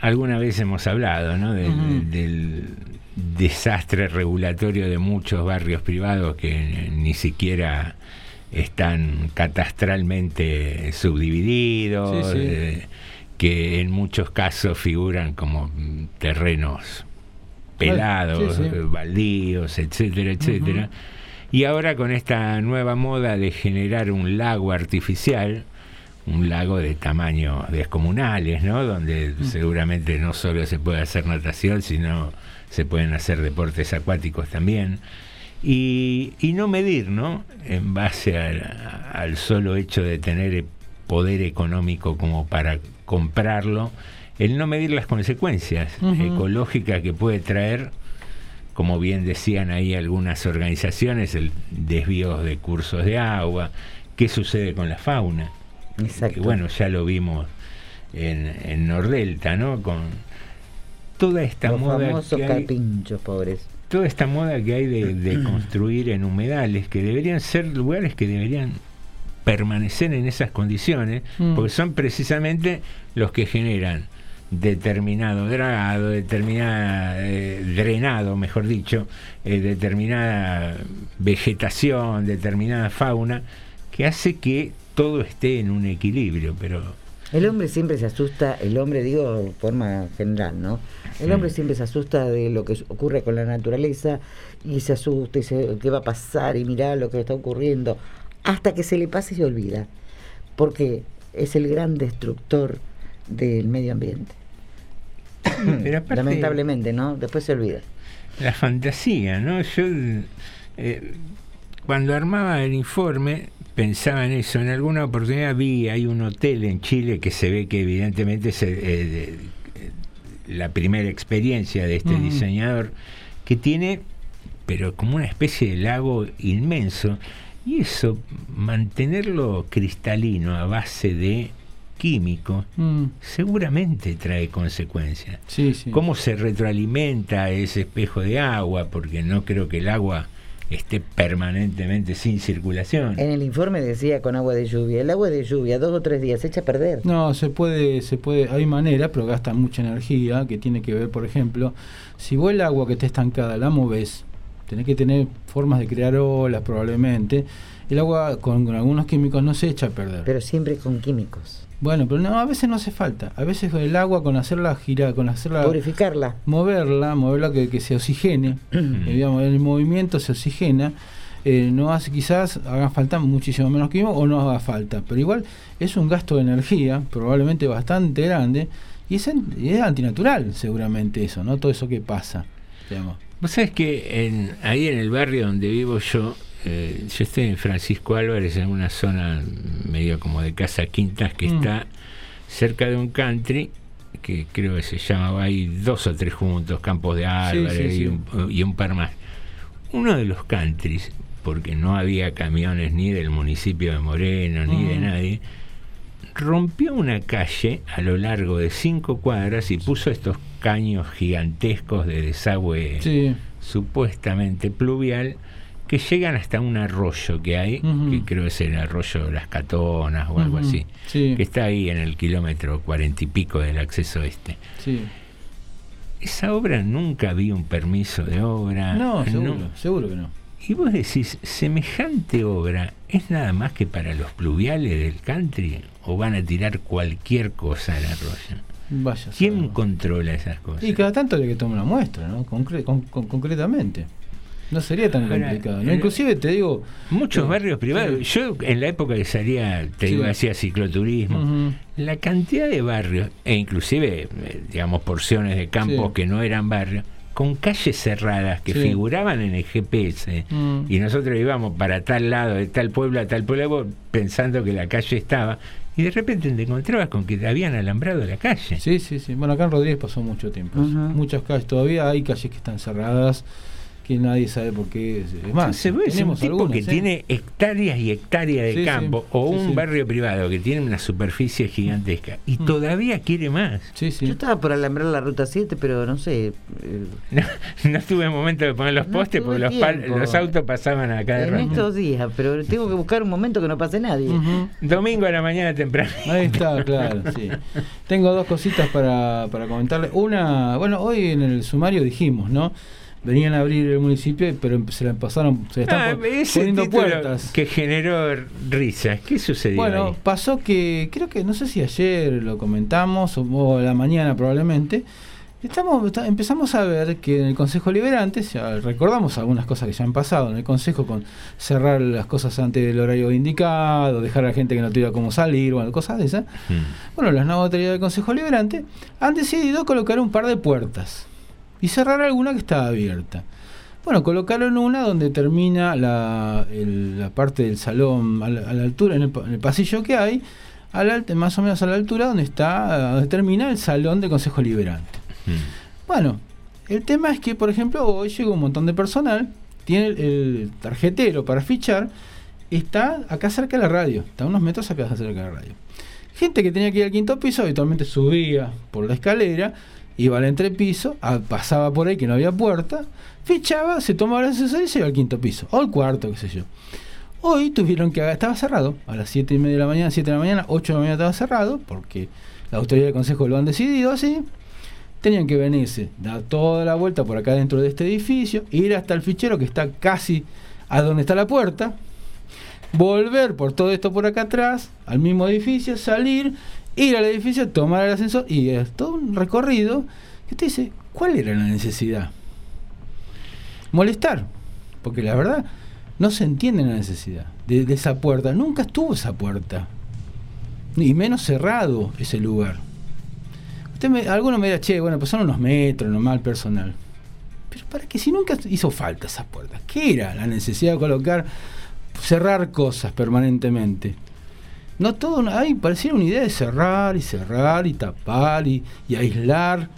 alguna vez hemos hablado, ¿no? Del, desastre regulatorio de muchos barrios privados que ni siquiera están catastralmente subdivididos, Sí, sí. eh, que en muchos casos figuran como mm, terrenos pelados, sí, sí. baldíos, etcétera, etcétera. Y ahora con esta nueva moda de generar un lago artificial, un lago de tamaños descomunales, ¿no? Donde seguramente no solo se puede hacer natación, sino se pueden hacer deportes acuáticos también. Y, y no medir, ¿no? En base al solo hecho de tener poder económico como para comprarlo, el no medir las consecuencias ecológicas que puede traer como bien decían ahí algunas organizaciones, el desvío de cursos de agua, qué sucede con la fauna. Exacto. Que bueno, ya lo vimos en, en Nordelta, ¿no? Con toda esta Los moda famosos que hay, carpinchos pobres. toda esta moda que hay de, de construir en humedales, que deberían ser lugares que deberían permanecer en esas condiciones, Mm. porque son precisamente los que generan determinado dragado, determinada eh, drenado, mejor dicho, eh, determinada vegetación, determinada fauna, que hace que todo esté en un equilibrio, pero El hombre siempre se asusta, el hombre digo de forma general, ¿no? El Sí. hombre siempre se asusta de lo que ocurre con la naturaleza y se asusta y dice qué va a pasar y mirá lo que está ocurriendo, hasta que se le pasa y se olvida, porque es el gran destructor del medio ambiente. Pero aparte- Lamentablemente, ¿no? Después se olvida. la fantasía, ¿no? Yo eh, cuando armaba el informe pensaba en eso. En alguna oportunidad vi, hay un hotel en Chile que se ve que evidentemente es eh, de- eh, la primera experiencia de este diseñador, que tiene, pero como una especie de lago inmenso, y eso, mantenerlo cristalino a base de químicos, Mm, seguramente trae consecuencias. sí, sí. ¿Cómo se retroalimenta ese espejo de agua? Porque no creo que el agua esté permanentemente sin circulación. En el informe decía con agua de lluvia, el agua de lluvia dos o tres días se echa a perder. No, se puede, se puede, hay manera, pero gasta mucha energía, que tiene que ver, por ejemplo, si vos el agua que está estancada la moves, tenés que tener formas de crear olas probablemente, el agua con, con algunos químicos no se echa a perder. Pero siempre con químicos. bueno, pero no, a veces no hace falta, a veces con el agua, con hacerla girar, con hacerla... Purificarla. moverla, moverla que, que se oxigene, eh, digamos, el movimiento se oxigena, eh, no hace quizás haga falta muchísimo menos químicos o no haga falta, pero igual es un gasto de energía probablemente bastante grande y es, an- y es antinatural seguramente eso, ¿no? Todo eso que pasa, digamos. Vos sabés que en, ahí en el barrio donde vivo yo, eh, yo estoy en Francisco Álvarez, en una zona medio como de casa quintas que Mm. está cerca de un country que creo que se llamaba ahí dos o tres juntos, Campos de Álvarez sí, sí. Y, un, y un par más. Uno de los countries, porque no había camiones ni del municipio de Moreno ni de Mm. nadie, rompió una calle a lo largo de cinco cuadras y puso estos caños gigantescos de desagüe Sí, supuestamente pluvial que llegan hasta un arroyo que hay, Ujú. que creo es el arroyo Las Catonas o algo así, sí. que está ahí en el kilómetro cuarenta y pico del acceso este. sí. Esa obra nunca vi un permiso de obra. No, seguro, seguro que no. Y vos decís, ¿semejante obra es nada más que para los pluviales del country o van a tirar cualquier cosa al arroyo? Vaya. ¿Quién controla esas cosas? Y cada tanto hay que tomar una muestra, ¿no? Concre- con- con- concretamente. No sería tan Ahora, complicado. ¿no? Inclusive te digo... Muchos eh, barrios privados. Yo en la época que salía, te Sí. digo, hacía cicloturismo. La cantidad de barrios, e inclusive, eh, digamos, porciones de campos Sí. que no eran barrios, con calles cerradas que Sí. figuraban en el GPS, Mm. y nosotros íbamos para tal lado, de tal pueblo a tal pueblo, pensando que la calle estaba, y de repente te encontrabas con que te habían alambrado la calle. Sí, sí, sí. Bueno, acá en Rodríguez pasó mucho tiempo. Muchas calles, todavía hay calles que están cerradas que nadie sabe por qué. Es más, se ve, es un tipo que ¿eh? tiene hectáreas y hectáreas de Sí, sí. campo o Sí, un sí. barrio privado que tiene una superficie gigantesca y Mm. todavía quiere más. Sí, sí. Yo estaba por alambrar la ruta 7, pero no sé. eh, No, no tuve momento de poner los No postes porque los, pal- tiempo. los autos pasaban acá de en rato. estos días, pero tengo que buscar un momento que no pase nadie. Domingo a la mañana temprano. Ahí está, claro, sí. Tengo dos cositas para, para comentarle. Una, bueno, hoy en el sumario dijimos, ¿no? Venían a abrir el municipio, pero se la pasaron, se le están Ah, poniendo puertas. que generó risas. ¿Qué sucedió Bueno, ahí? pasó que, creo que, no sé si ayer lo comentamos o, o a la mañana probablemente, estamos empezamos a ver que en el Consejo Liberante, recordamos algunas cosas que ya han pasado en el Consejo con cerrar las cosas antes del horario indicado, dejar a la gente que no tuviera cómo salir, bueno, cosas de esas. Mm. Bueno, las nuevas autoridades del Consejo Liberante han decidido colocar un par de puertas y cerrar alguna que estaba abierta. Bueno, colocaron una donde termina la, el- la parte del salón a la, a la altura, en el, pa- en el pasillo que hay, a la más o menos a la altura donde está, donde termina el salón del Consejo Liberante. Mm. Bueno, el tema es que, por ejemplo, hoy llegó un montón de personal, tiene el, el tarjetero para fichar, está acá cerca de la radio, está a unos metros acá cerca de la radio. Gente que tenía que ir al quinto piso, habitualmente subía por la escalera, iba al entrepiso, a- pasaba por ahí que no había puerta, fichaba, se tomaba el ascensor y se iba al quinto piso, o al cuarto, qué sé yo. Hoy tuvieron que estaba cerrado, a las 7 y media de la mañana, 7 de la mañana, 8 de la mañana estaba cerrado, porque la autoridad del consejo lo han decidido así. Tenían que venirse, dar toda la vuelta por acá dentro de este edificio, ir hasta el fichero que está casi a donde está la puerta, volver por todo esto por acá atrás, al mismo edificio, salir, ir al edificio, tomar el ascensor y es todo un recorrido que dice, ¿cuál era la necesidad? Molestar, porque la verdad no se entiende la necesidad de, esa puerta, nunca estuvo esa puerta, y menos cerrado ese lugar. Usted me, alguno me dirá, che, bueno, pues son unos metros el personal. Pero para que si nunca hizo falta esa puerta, ¿qué era la necesidad de colocar, cerrar cosas permanentemente? No todo, hay, pareciera una idea de cerrar y cerrar y tapar y, y aislar.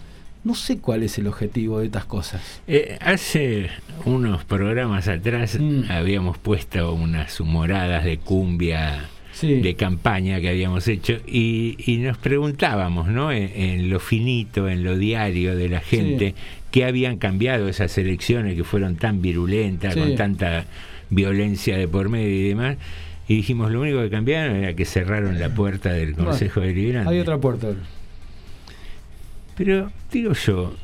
No sé cuál es el objetivo de estas cosas. Eh, hace unos programas atrás Mm. habíamos puesto unas humoradas de cumbia Sí. de campaña que habíamos hecho y, y nos preguntábamos, ¿no? En, en lo finito, en lo diario de la gente, qué habían cambiado esas elecciones que fueron tan virulentas, Sí. con tanta violencia de por medio y demás. Y dijimos, lo único que cambiaron era que cerraron la puerta del Consejo Bueno, Deliberante. Hay otra puerta. Pero digo yo,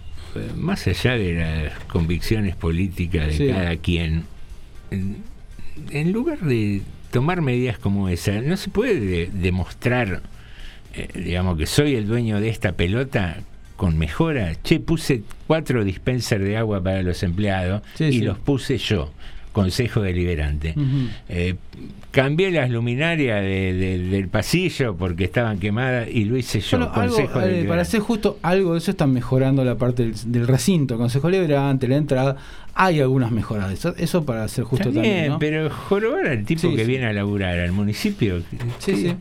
más allá de las convicciones políticas de Sí. cada quien, en, en lugar de tomar medidas como esa, no se puede de- demostrar, eh, digamos, que soy el dueño de esta pelota con mejora. Che, puse cuatro dispensers de agua para los empleados Sí, y sí. los puse yo. Consejo Deliberante. Eh, cambié las luminarias de- de- del pasillo porque estaban quemadas y lo hice yo. Bueno, algo, Consejo eh, Deliberante. para ser justo, algo de eso están mejorando la parte del, del recinto, Consejo Liberante, la entrada. Hay algunas mejoras de eso. Eso para ser justo también. ¿no? pero jorobar al tipo Sí, que sí. viene a laburar al municipio, Sí, ¿qué, sí.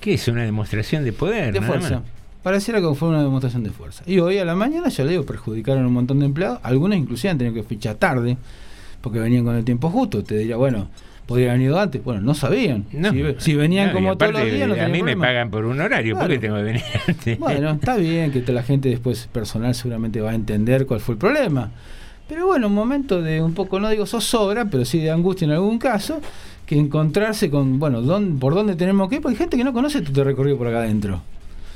qué es? ¿Una demostración de poder? de fuerza. más? Pareciera que fue una demostración de fuerza. Y hoy a la mañana, ya le digo, perjudicaron a un montón de empleados. Algunos inclusive han tenido que fichar tarde, porque venían con el tiempo justo. Te diría, bueno, podrían haber venido antes. Bueno, no sabían. No, si, si venían no, como todos los días, no A mí me problema. pagan por un horario, ¿por qué Claro. tengo que venir antes? Bueno, está bien que la gente después personal seguramente va a entender cuál fue el problema. Pero bueno, un momento de un poco, no digo zozobra, pero sí de angustia en algún caso, que encontrarse con, bueno, ¿dónde, ¿por dónde tenemos que ir? Porque hay gente que no conoce tu recorrido por acá adentro.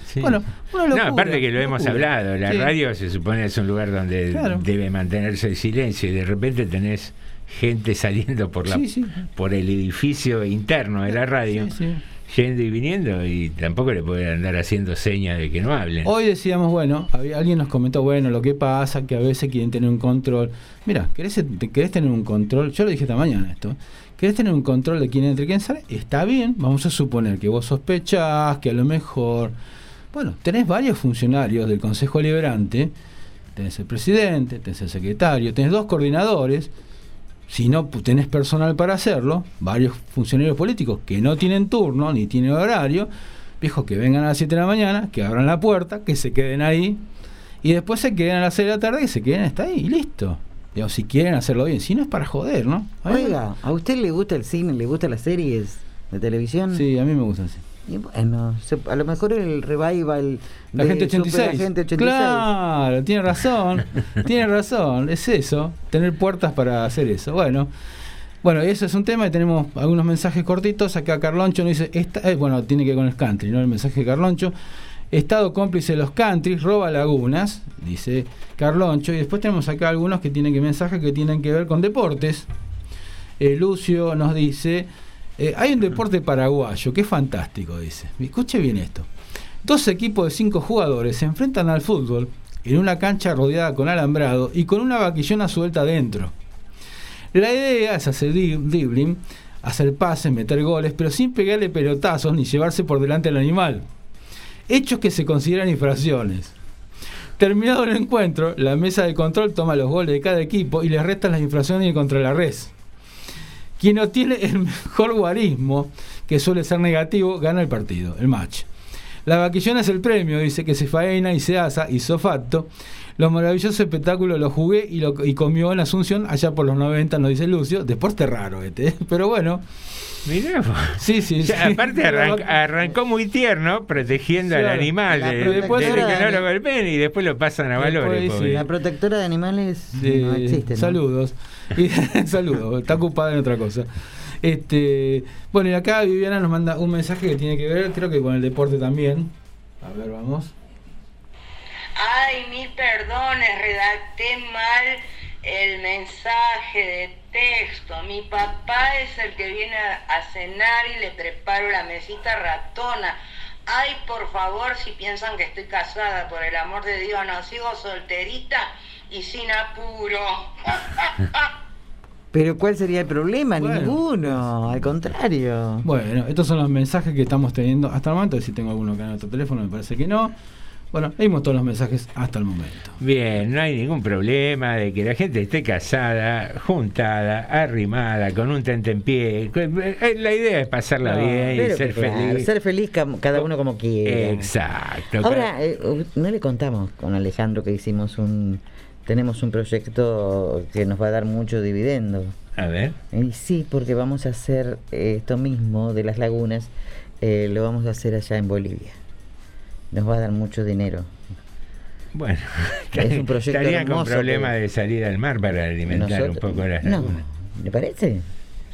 Sí. Bueno, una locura, no, aparte que lo hemos hablado, la Sí. radio se supone es un lugar donde Claro. debe mantenerse el silencio y de repente tenés gente saliendo por la Sí, sí. por el edificio interno de la radio, Sí, yendo y viniendo y tampoco le puede andar haciendo señas de que no hablen. Hoy decíamos, bueno, había, alguien nos comentó, bueno, lo que pasa que a veces quieren tener un control. Mira, ¿querés, ¿querés tener un control? Yo lo dije esta mañana esto. ¿Querés tener un control de quién entra y quién sale? Está bien, vamos a suponer que vos sospechás, que a lo mejor... Bueno, tenés varios funcionarios del Consejo Liberante, tenés el presidente, tenés el secretario, tenés dos coordinadores, si no tenés personal para hacerlo, varios funcionarios políticos que no tienen turno ni tienen horario, viejos que vengan a las 7 de la mañana, que abran la puerta, que se queden ahí, y después se queden a las 6 de la tarde, que se queden hasta ahí, y listo. Digamos, si quieren hacerlo bien, si no es para joder, ¿no? A Oiga, ¿a usted le gusta el cine, le gustan las series de televisión? Sí, a mí me gusta así. Y bueno, se- a lo mejor el revival La gente 86. Superagente 86. Claro, tiene razón. tiene razón. Es eso. Tener puertas para hacer eso. Bueno. Bueno, eso es un tema y tenemos algunos mensajes cortitos. Acá Carloncho nos dice, esta, eh, bueno, tiene que ver con el country, ¿no? El mensaje de Carloncho. Estado cómplice de los countries, roba lagunas, dice Carloncho. Y después tenemos acá algunos que tienen que mensajes que tienen que ver con deportes. Eh, Lucio nos dice, eh, hay un deporte paraguayo que es fantástico, dice. Escuche bien esto. Dos equipos de cinco jugadores se enfrentan al fútbol en una cancha rodeada con alambrado y con una vaquillona suelta adentro. La idea es hacer dribbling, hacer pases, meter goles, pero sin pegarle pelotazos ni llevarse por delante al animal. Hechos que se consideran infracciones. Terminado el encuentro, la mesa de control toma los goles de cada equipo y les resta las infracciones contra la res. Quien obtiene el mejor guarismo, que suele ser negativo, gana el partido, el match. La vaquillona es el premio, dice que se faena y se asa, hizo facto. Los maravillosos espectáculos los jugué y, lo, y comió en Asunción allá por los 90, nos dice Lucio. Deporte raro este, ¿eh? pero bueno. Mirá, vos. Sí, sí, sí. aparte arran- arrancó muy tierno protegiendo al animal La de, que no lo golpeen y después lo pasan a Después valores. pobre. La protectora de animales Sí, no existe, ¿no? Saludos. Y- saludos, está ocupada en otra cosa. Este, bueno, y acá Viviana nos manda un mensaje que tiene que ver, creo que con el deporte también. A ver, vamos. Ay, mil perdones, redacté mal el mensaje de texto. Mi papá es el que viene a a cenar y le preparo la mesita ratona. Ay, por favor, si piensan que estoy casada, por el amor de Dios, no sigo solterita y sin apuro. Pero ¿cuál sería el problema? Bueno. Ninguno, al contrario. Bueno, estos son los mensajes que estamos teniendo hasta el momento. Si tengo alguno acá en otro teléfono, me parece que no. Bueno, leímos todos los mensajes hasta el momento. Bien, no hay ningún problema de que la gente esté casada, juntada, arrimada, con un tentempié. Eh, La idea es pasarla No, bien y ser claro, feliz. ser feliz cada uno como quiera. Exacto. Ahora, eh, no le contamos con Alejandro que hicimos un... Tenemos un proyecto que nos va a dar mucho dividendo. A ver. Y sí, porque vamos a hacer eh, esto mismo de las lagunas, eh, lo vamos a hacer allá en Bolivia. Nos va a dar mucho dinero. Bueno, Es un proyecto estarían con que- de salir al mar para alimentar Nosotros- un poco las No, lagunas. ¿le parece?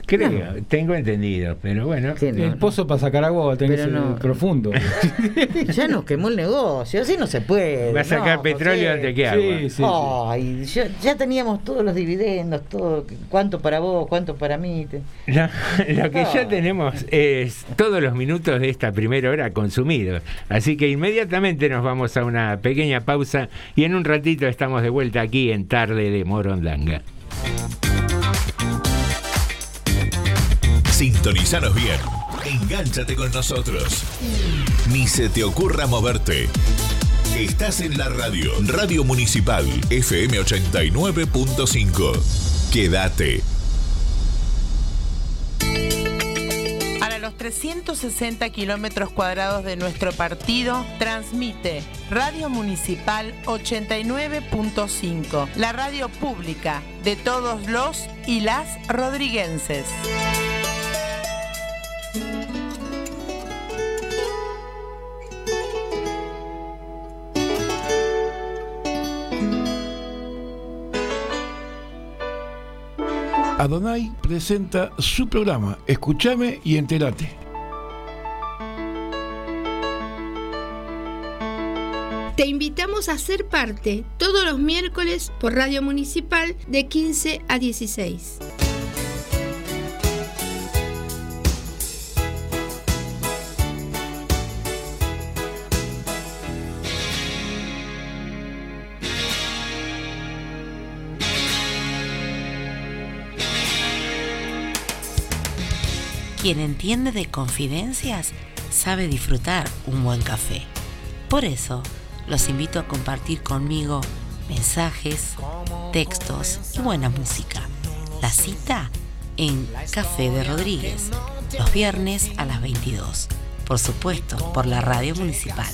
Creo, tengo entendido, pero bueno. Que no, el no. pozo para sacar agua va a tener que Pero ser no. profundo. Ya nos quemó el negocio, así no se puede. Va a sacar no, petróleo antes que agua. Sí, sí, sí. Ya, ya teníamos todos los dividendos, todo, cuánto para vos, cuánto para mí. te- Lo, lo que ya tenemos es todos los minutos de esta primera hora consumidos. Así que inmediatamente nos vamos a una pequeña pausa y en un ratito estamos de vuelta aquí en Tarde de Morondanga. Sintonizanos bien. Engánchate con nosotros. Ni se te ocurra moverte. Estás en la radio. Radio Municipal FM 89.5. Quédate. Para los 360 kilómetros cuadrados de nuestro partido, transmite Radio Municipal 89.5, la radio pública de todos los y las rodriguenses. Adonai presenta su programa Escúchame y entérate. Te invitamos a ser parte todos los miércoles por Radio Municipal de 15 a 16. Quien entiende de confidencias sabe disfrutar un buen café. Por eso, los invito a compartir conmigo mensajes, textos y buena música. La cita en Café de Rodríguez, los viernes a las 22. Por supuesto, por la radio municipal.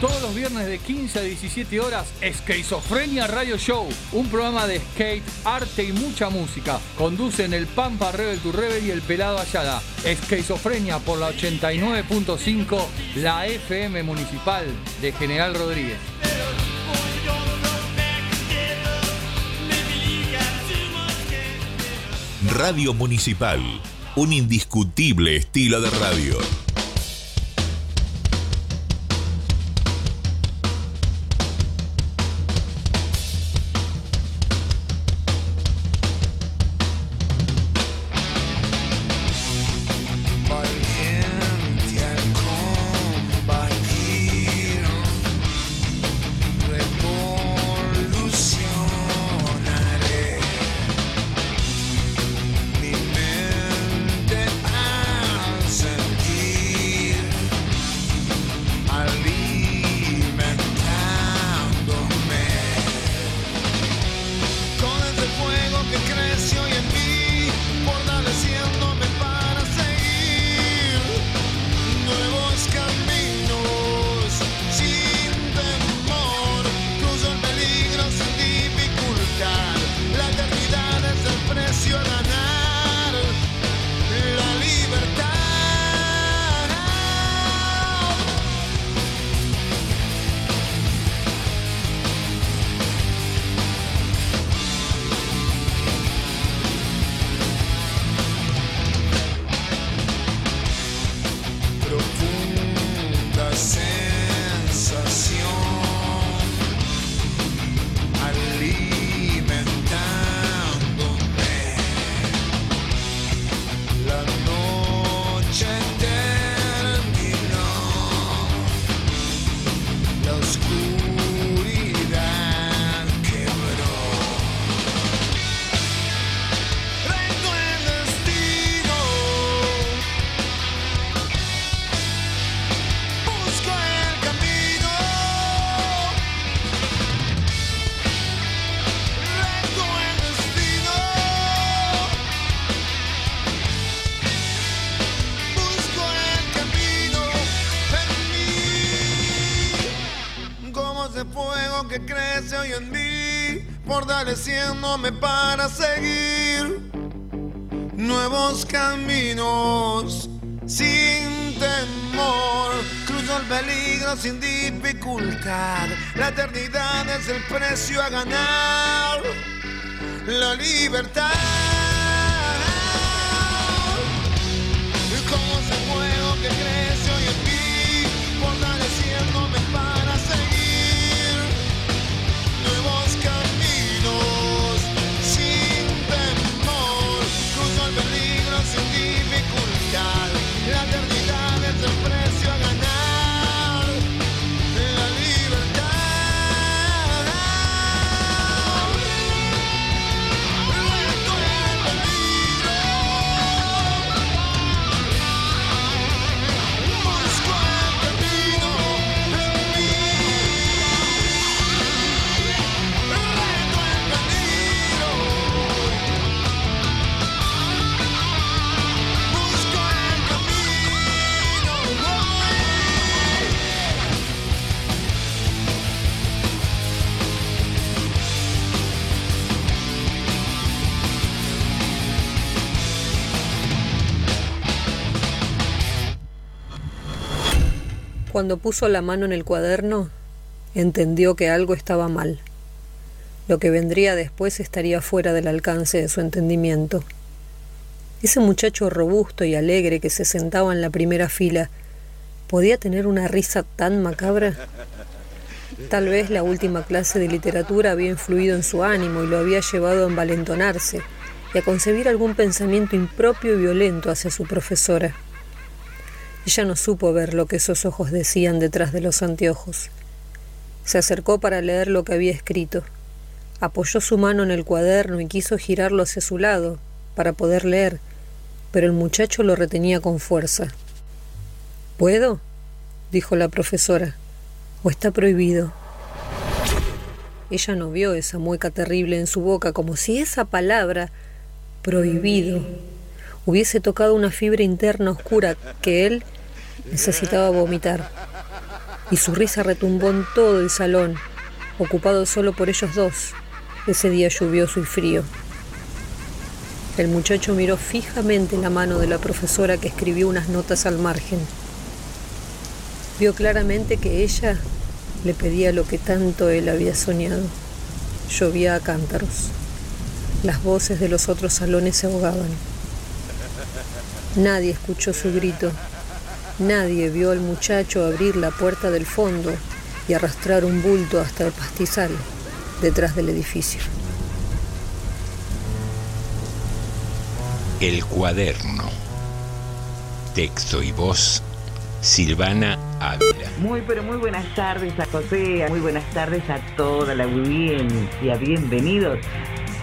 Todos los viernes de 15 a 17 horas, Esquizofrenia Radio Show, un programa de skate, arte y mucha música. Conducen el Pampa Rebel tu Rebel y el Pelado Ayala. Esquizofrenia por la 89.5, la FM Municipal de General Rodríguez. Radio Municipal, un indiscutible estilo de radio. Fortaleciéndome para seguir nuevos caminos sin temor. Cruzo el peligro sin dificultad. La eternidad es el precio a ganar. La libertad. Cuando puso la mano en el cuaderno, entendió que algo estaba mal. Lo que vendría después estaría fuera del alcance de su entendimiento. Ese muchacho robusto y alegre que se sentaba en la primera fila, ¿podía tener una risa tan macabra? Tal vez la última clase de literatura había influido en su ánimo y lo había llevado a envalentonarse y a concebir algún pensamiento impropio y violento hacia su profesora. Ella no supo ver lo que esos ojos decían detrás de los anteojos. Se acercó para leer lo que había escrito. Apoyó su mano en el cuaderno y quiso girarlo hacia su lado para poder leer, pero el muchacho lo retenía con fuerza. ¿Puedo? dijo la profesora. ¿O está prohibido? Ella no vio esa mueca terrible en su boca, como si esa palabra prohibido, hubiese tocado una fibra interna oscura que él necesitaba vomitar. Y su risa retumbó en todo el salón, ocupado solo por ellos dos, ese día lluvioso y frío. El muchacho miró fijamente la mano de la profesora que escribió unas notas al margen. Vio claramente que ella le pedía lo que tanto él había soñado. Llovía a cántaros. Las voces de los otros salones se ahogaban. Nadie escuchó su grito. Nadie vio al muchacho abrir la puerta del fondo y arrastrar un bulto hasta el pastizal detrás del edificio. El cuaderno. Texto y voz. Silvana Ávila. Muy, pero muy buenas tardes a José, muy buenas tardes a toda la audiencia. Bienvenidos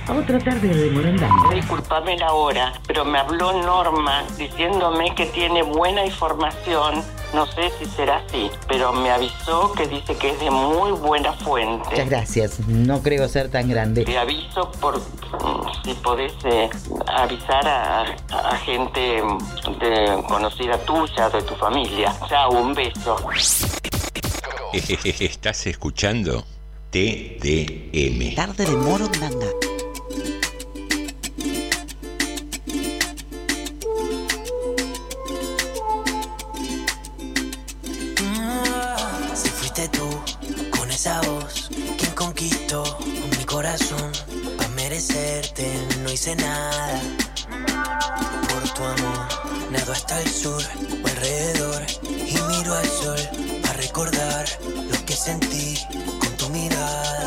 a otra tarde de Morandanga. Disculpame la hora, pero me habló Norma diciéndome que tiene buena información. No sé si será así, pero me avisó que dice que es de muy buena fuente. Muchas gracias, no creo ser tan grande. Te aviso por mm, si podés eh, avisar a, a gente mm, de, conocida tuya, de tu familia. Chao, un beso. Estás escuchando TDM. Tarde de Morondanga. No hice nada. Por tu amor, nado hasta el sur o alrededor y miro al sol para recordar lo que sentí con tu mirada.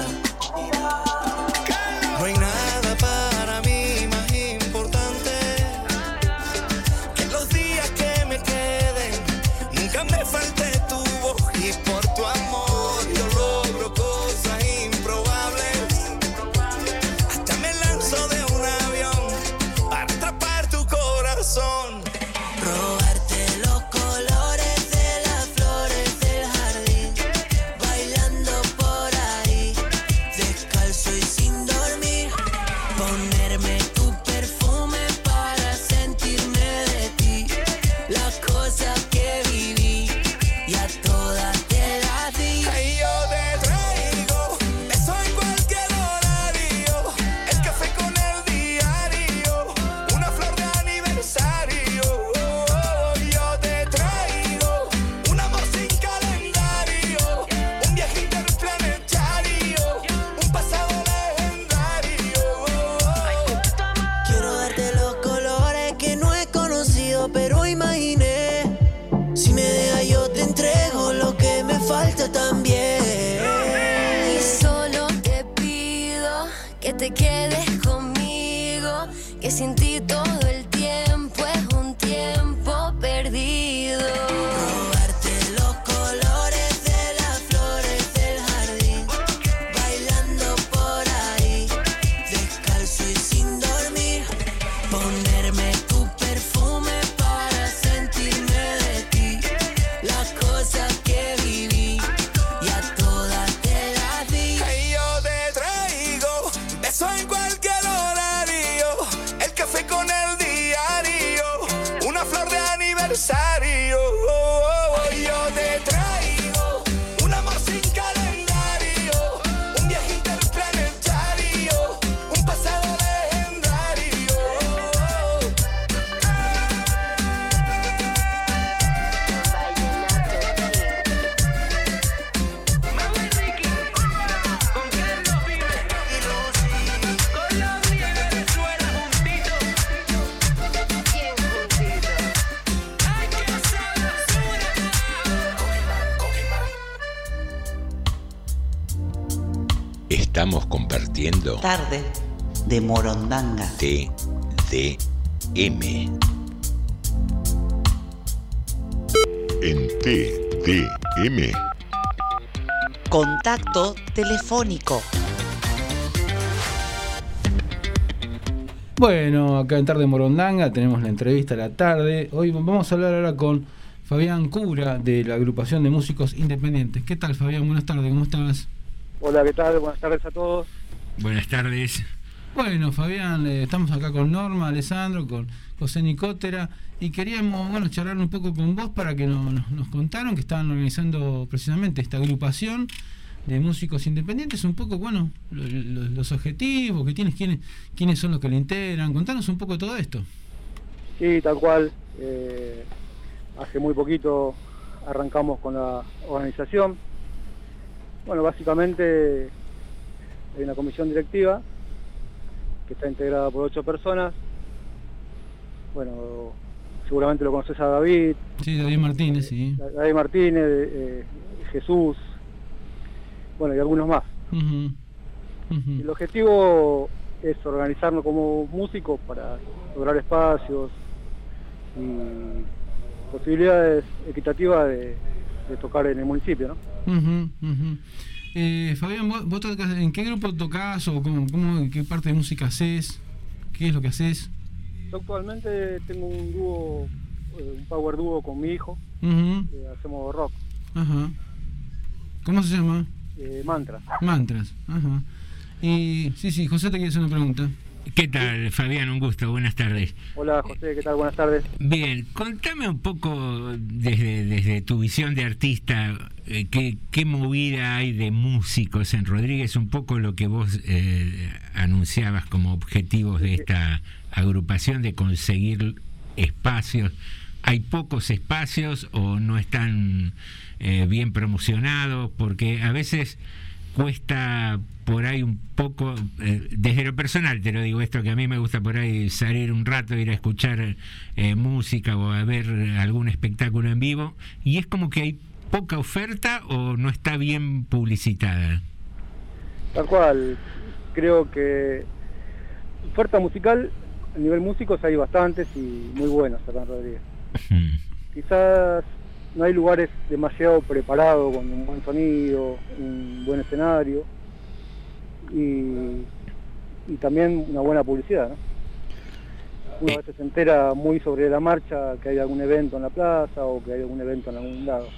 Tarde de Morondanga. TDM. En TDM. Contacto telefónico. Bueno, acá en Tarde Morondanga tenemos la entrevista a la tarde. Hoy vamos a hablar ahora con Fabián Cura de la agrupación de músicos independientes. ¿Qué tal, Fabián? Buenas tardes, ¿cómo estás? Hola, ¿qué tal? Buenas tardes a todos. Buenas tardes. Bueno, Fabián, eh, estamos acá con Norma, Alessandro, con José Nicotera y queríamos bueno, charlar un poco con vos para que no- nos, nos contaron que estaban organizando precisamente esta agrupación de músicos independientes, un poco, bueno, lo- lo- los objetivos que tienes, quiénes, quiénes son los que le integran. Contanos un poco de todo esto. Sí, tal cual. Eh, hace muy poquito arrancamos con la organización. Bueno, básicamente hay una comisión directiva que está integrada por ocho personas. Bueno, seguramente lo conoces a David, Sí, David Martínez, sí. David Martínez, eh, Jesús, bueno, y algunos más. El objetivo es organizarnos como músicos para lograr espacios y posibilidades equitativas de, de tocar en el municipio, ¿no? Eh, Fabián, ¿vos, vos ¿en qué grupo tocas o cómo, cómo- qué parte de música haces? ¿Qué es lo que haces? Yo actualmente tengo un dúo, eh, un power dúo con mi hijo, eh, hacemos rock, Ajá. ¿Cómo se llama? eh, mantra. Mantras. Ajá. Y sí, sí, José te quiere hacer una pregunta. ¿Qué tal, Fabián? Un gusto, buenas tardes. Hola José, ¿qué tal? Buenas tardes. Bien, contame un poco desde, desde tu visión de artista, eh, qué, qué movida hay de músicos en Rodríguez, un poco lo que vos eh, anunciabas como objetivos de esta agrupación, de conseguir espacios. ¿Hay pocos espacios o no están eh, bien promocionados? Porque a veces cuesta por ahí un poco, eh, desde lo personal te lo digo esto, que a mí me gusta por ahí salir un rato, ir a escuchar eh, música o a ver algún espectáculo en vivo, y es como que hay poca oferta o no está bien publicitada. Tal cual, creo que oferta musical, a nivel músicos hay bastantes y muy buenos acá en Rodríguez. Quizás no hay lugares demasiado preparados con un buen sonido, un buen escenario y, y también una buena publicidad. ¿no? Uno a veces se entera muy sobre la marcha que hay algún evento en la plaza o que hay algún evento en algún lado.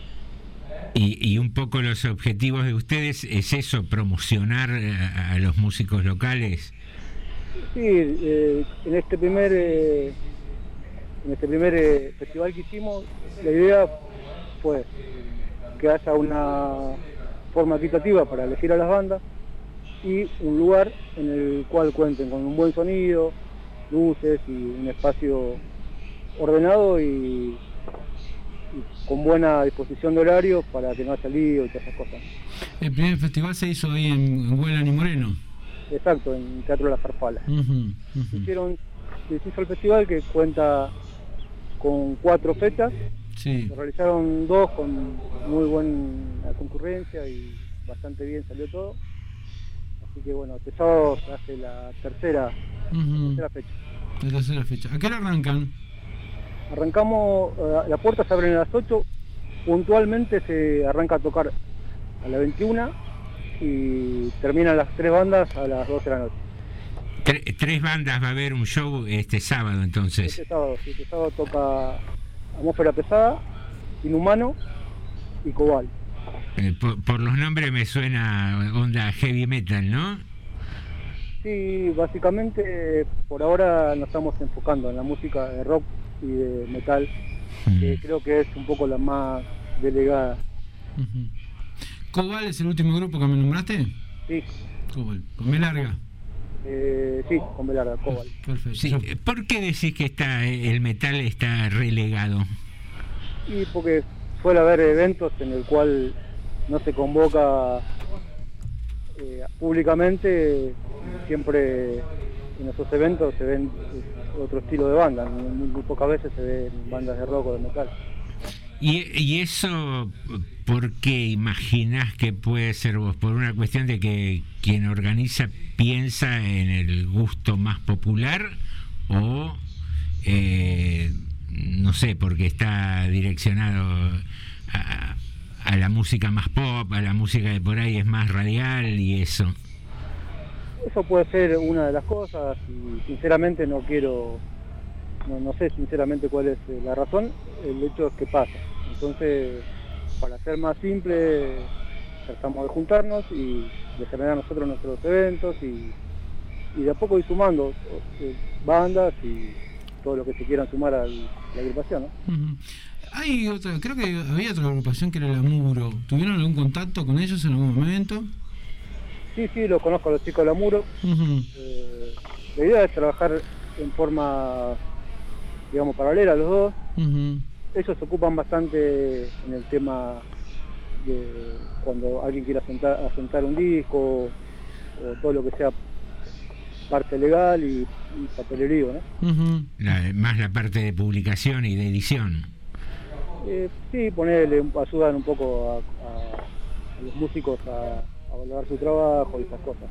Y, y un poco los objetivos de ustedes es eso, promocionar eh, a, a los músicos locales. Sí, eh, en este primer eh, en este primer eh, festival que hicimos, la idea fue que haya una forma equitativa para elegir a las bandas y un lugar en el cual cuenten con un buen sonido, luces y un espacio ordenado y, y con buena disposición de horarios para que no haya lío y todas esas cosas. El primer festival se hizo ahí en, Huelan y Moreno. Exacto, en Teatro La Farfala. Ujú. hicieron se hizo el festival que cuenta con cuatro fechas Sí. se realizaron dos con muy buena concurrencia y bastante bien salió todo así que bueno este sábado se hace la tercera, tercera fecha La tercera fecha. ¿A qué hora arrancan? arrancamos eh, las puertas se abren a las 8 puntualmente se arranca a tocar a las 21 y terminan las tres bandas a las 12 de la noche Tre- tres bandas va a haber un show este sábado entonces. Este sábado, sí, este sábado toca Atmósfera Pesada, Inhumano y Cobal. Eh, por, por los nombres me suena onda heavy metal, ¿no? Sí, básicamente por ahora nos estamos enfocando en la música de rock y de metal, que creo que es un poco la más delegada. ¿Cobal es el último grupo que me nombraste? Sí, Cobal. Con B larga. Eh, sí, con Belarda, Cobal. Perfecto. Sí, ¿Por qué decís que está el metal está relegado? Y porque suele haber eventos en el cual no se convoca eh, públicamente, siempre en esos eventos se ven otro estilo de banda, muy, muy pocas veces se ven bandas de rock o de metal. ¿Y, y eso por qué imaginás que puede ser vos? ¿Por una cuestión de que quien organiza piensa en el gusto más popular o, eh, no sé, porque está direccionado a, a la música más pop, a la música de por ahí es más radial y eso? Eso puede ser una de las cosas y sinceramente no quiero, no, no sé sinceramente cuál es eh, la razón, el hecho es que pasa. Entonces, para ser más simple, tratamos de juntarnos y de generar nosotros nuestros eventos y, y de a poco ir sumando eh, bandas y todo lo que se quieran sumar a la agrupación. Hay otra, creo que había otra agrupación que era la Muro. ¿Tuvieron algún contacto con ellos en algún momento? Sí, sí, los conozco a los chicos de la Muro. Eh, la idea es trabajar en forma, digamos, paralela a los dos. Ellos se ocupan bastante en el tema de cuando alguien quiere asentar, asentar un disco o todo lo que sea parte legal y, y papelerío, ¿no? La- más la parte de publicación y de edición. Eh, sí, ponerle, un- ayudan un poco a, a- a los músicos a, a valorar su trabajo y esas cosas.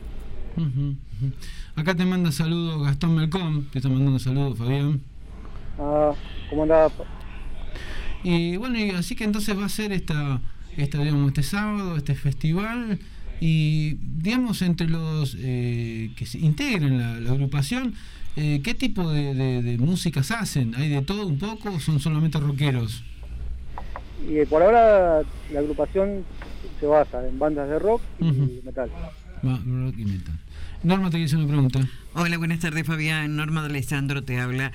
Acá te manda saludos Gastón Melcom, te está mandando saludos Fabián. Ah, ¿cómo andaba? Y bueno, y así que entonces va a ser esta, esta digamos, este sábado, este festival. Y digamos, entre los eh, que se integran la, la agrupación, eh, ¿qué tipo de, de- de músicas hacen? ¿Hay de todo un poco o son solamente rockeros? Y eh, por ahora la agrupación se basa en bandas de rock y metal. Va, rock y metal. Norma te hizo una pregunta. Hola, buenas tardes, Fabián. Norma de Alessandro te habla.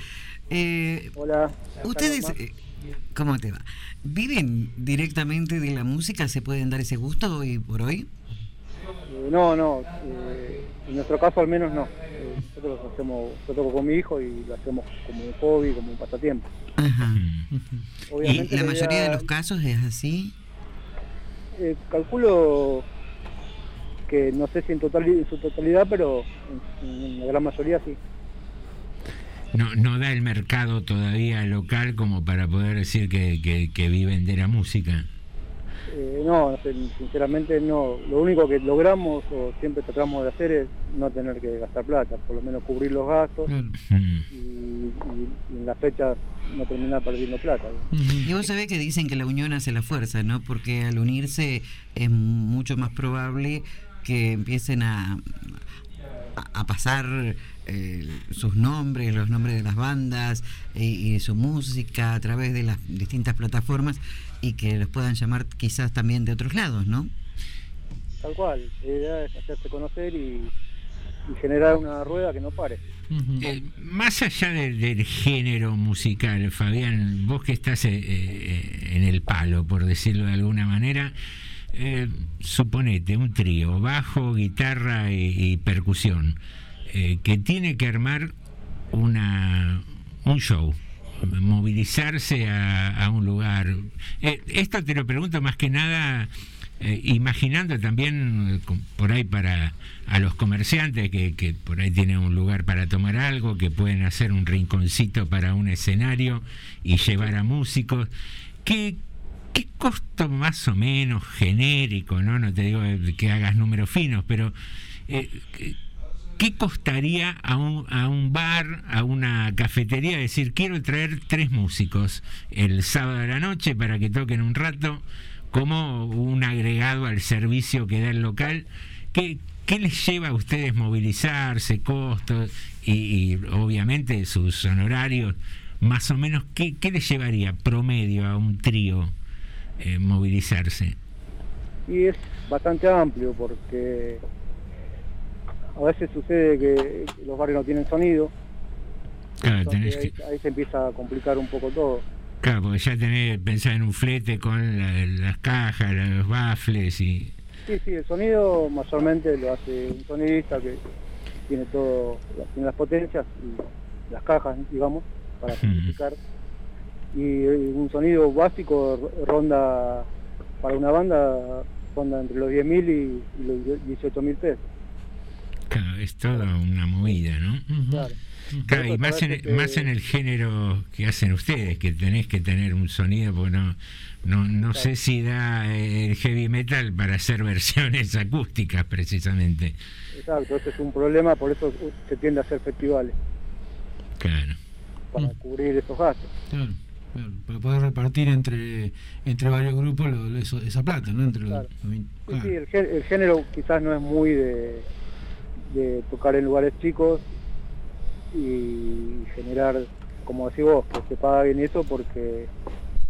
Eh, Hola. ¿Ustedes, eh, cómo te va? ¿Viven directamente de la música? ¿Se pueden dar ese gusto hoy por hoy? Eh, no, no, eh, en nuestro caso al menos no. Nosotros lo hacemos, yo toco con mi hijo y lo hacemos como un hobby, como un pasatiempo. Ajá. Obviamente ¿Y la mayoría de los casos es así? Eh, calculo que no sé si en, total, en su totalidad, pero en, en la gran mayoría sí. No, no da el mercado todavía local como para poder decir que, que- que viven de la música. Eh, no, sin- sinceramente no. Lo único que logramos o siempre tratamos de hacer es no tener que gastar plata, por lo menos cubrir los gastos y, y- y en las fechas no terminar perdiendo plata. Y vos sabés que dicen que la unión hace la fuerza, ¿no? Porque al unirse es mucho más probable que empiecen a- a pasar eh, sus nombres, los nombres de las bandas eh, y su música a través de las distintas plataformas y que los puedan llamar quizás también de otros lados, ¿no? Tal cual, la idea es hacerse conocer y, y generar una rueda que no pare. Eh, más allá de- del género musical, Fabián, vos que estás eh, eh, en el palo, por decirlo de alguna manera, eh, suponete un trío, bajo, guitarra y, y percusión, eh, que tiene que armar una, un show, movilizarse a, un lugar. Eh, esto te lo pregunto más que nada eh, imaginando también eh, por ahí para a los comerciantes que, que por ahí tienen un lugar para tomar algo, que pueden hacer un rinconcito para un escenario y llevar a músicos. ¿Qué, qué costo más o menos genérico, no? No te digo que hagas números finos, pero ¿qué costaría a un, a un bar, a una cafetería decir quiero traer tres músicos el sábado de la noche para que toquen un rato como un agregado al servicio que da el local? ¿Qué, qué les lleva a ustedes movilizarse, costos y, obviamente sus honorarios? Más o menos, ¿qué, qué les llevaría promedio a un trío eh, movilizarse? Y es bastante amplio porque a veces sucede que los barrios no tienen sonido, Claro, que, ahí, se empieza a complicar un poco todo. claro, porque ya tenés que pensar en un flete con la- las cajas, los baffles y... Sí, sí, el sonido mayormente lo hace un sonidista que tiene todo, tiene las potencias y las cajas, digamos, para simplificar. Y eh, un sonido básico ronda, para una banda, ronda entre los 10.000 y, y los 18.000 pesos. Claro, es toda una movida, ¿no? Claro. Claro, y más en, que- más en el género que hacen ustedes, que tenés que tener un sonido, porque no, no, no sé si da eh, el heavy metal para hacer versiones acústicas precisamente. Exacto, ese es un problema, por eso se tiende a hacer festivales, Claro. para cubrir esos gastos. Claro, claro, para poder repartir entre entre varios grupos lo- lo- eso- esa plata, ¿no? Entre Claro. los- Sí, claro. sí, el, gé- el género quizás no es muy de, de tocar en lugares chicos y generar, como decís vos, que se paga bien eso porque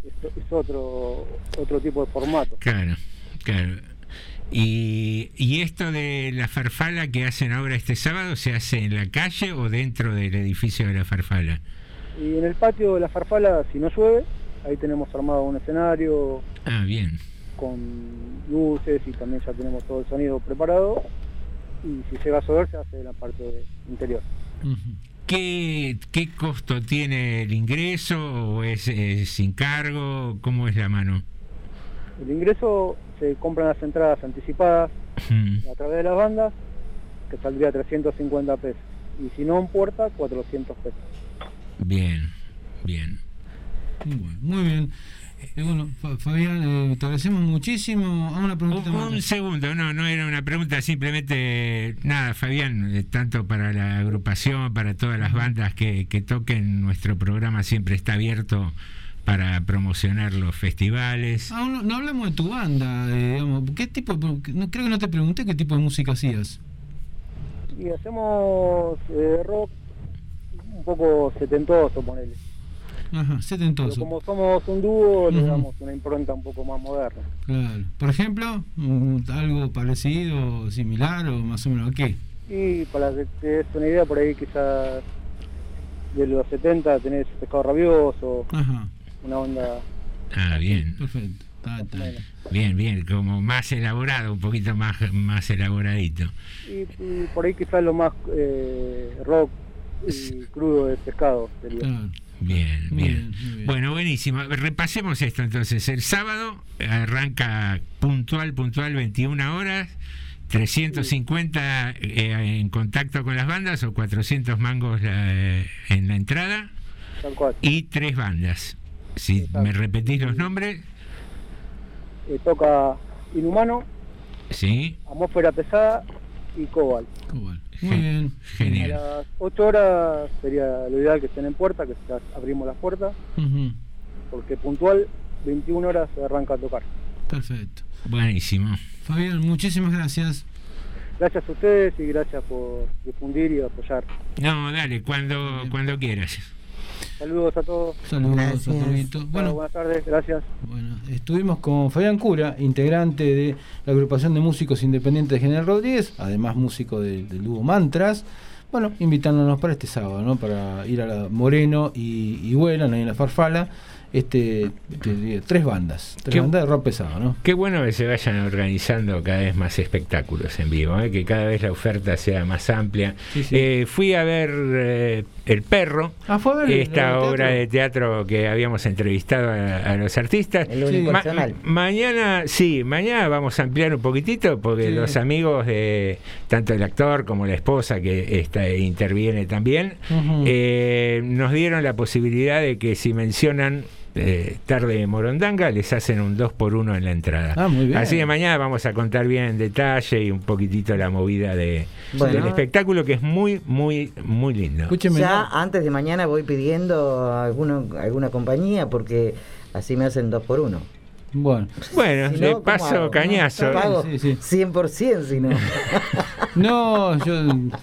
es, es otro otro tipo de formato. Claro, claro. Y, y esto de la farfala que hacen ahora este sábado, ¿se hace en la calle o dentro del edificio de la farfala? Y en el patio de la farfala, si no llueve, ahí tenemos armado un escenario Ah, bien. con luces y también ya tenemos todo el sonido preparado. Y si llega a llover, se hace en la parte interior. ¿Qué, ¿Qué costo tiene el ingreso o es, sin cargo? ¿Cómo es la mano? El ingreso se compran las entradas anticipadas Mm. a través de las bandas, que saldría 350 pesos. Y si no en puerta, 400 pesos. Bien, bien. Muy bien. Eh, bueno, Fa- Fabián, eh, te agradecemos muchísimo. Hago una preguntita Un, más. un segundo, no, no era una pregunta, simplemente nada, Fabián, eh, tanto para la agrupación, para todas las bandas que, que toquen, nuestro programa siempre está abierto para promocionar los festivales. Ah, no, no hablamos de tu banda, eh, digamos. ¿Qué tipo? de- no, creo que no te pregunté qué tipo de música hacías. Y hacemos eh, rock un poco setentoso, ponele. Ajá, Pero setentoso. como somos un dúo, le damos una impronta un poco más moderna. Claro. Por ejemplo, algo parecido, similar o más o menos a qué. Y para que te des una idea, por ahí quizás de los 70 tenés Pescado Rabioso, Ajá. una onda... Ah, bien. Perfecto. Bien, bien, como más elaborado, un poquito más, más elaboradito. Y, y por ahí quizás lo más eh, rock y crudo de pescado sería. Bien. bien, muy bien. Bueno, buenísimo. Repasemos esto entonces. El sábado arranca puntual, puntual, 21 horas. 350 eh, en contacto con las bandas o 400 mangos la- en la entrada y tres bandas. Si me repetís los nombres, Eh, toca Inhumano, sí, Atmósfera Pesada y Cobalt. Muy bien. A genial. las 8 horas sería lo ideal que estén en puerta, que ya abrimos las puertas, Ujú. porque puntual 21 horas se arranca a tocar. Perfecto. Buenísimo. Fabián, muchísimas gracias. Gracias a ustedes y gracias por difundir y apoyar. No, dale, cuando, cuando quieras. Saludos a todos. Saludos Gracias. a. Chao, Bueno, buenas tardes, gracias. Bueno, estuvimos con Fabián Cura, integrante de la agrupación de músicos independientes de General Rodríguez, además músico de- del dúo Mantras. Bueno, invitándonos para este sábado, ¿no? Para ir a la Moreno y, y ahí en la Farfala. Este, tres bandas, tres Qué- bandas de rock pesado, ¿no? Qué bueno que se vayan organizando cada vez más espectáculos en vivo, ¿eh? que cada vez la oferta sea más amplia. Sí, sí. Eh, fui a ver eh, El Perro, Ah, fue a ver el- esta el obra teatro. de teatro que habíamos entrevistado a, a los artistas. El unipersonal. mañana, sí, mañana vamos a ampliar un poquitito porque Sí. los amigos de tanto el actor como la esposa que está, interviene también, eh, nos dieron la posibilidad de que si mencionan eh, Tarde de Morondanga, les hacen un 2 por 1 en la entrada. Ah, muy bien. Así que mañana vamos a contar bien en detalle y un poquitito la movida de, Bueno. del espectáculo que es muy, muy, muy lindo. ya antes de mañana voy pidiendo alguno, alguna compañía porque así me hacen dos por uno. Bueno, bueno Si no, ¿cómo paso hago? cañazo. No, pago Sí, sí. 100% si no. No, yo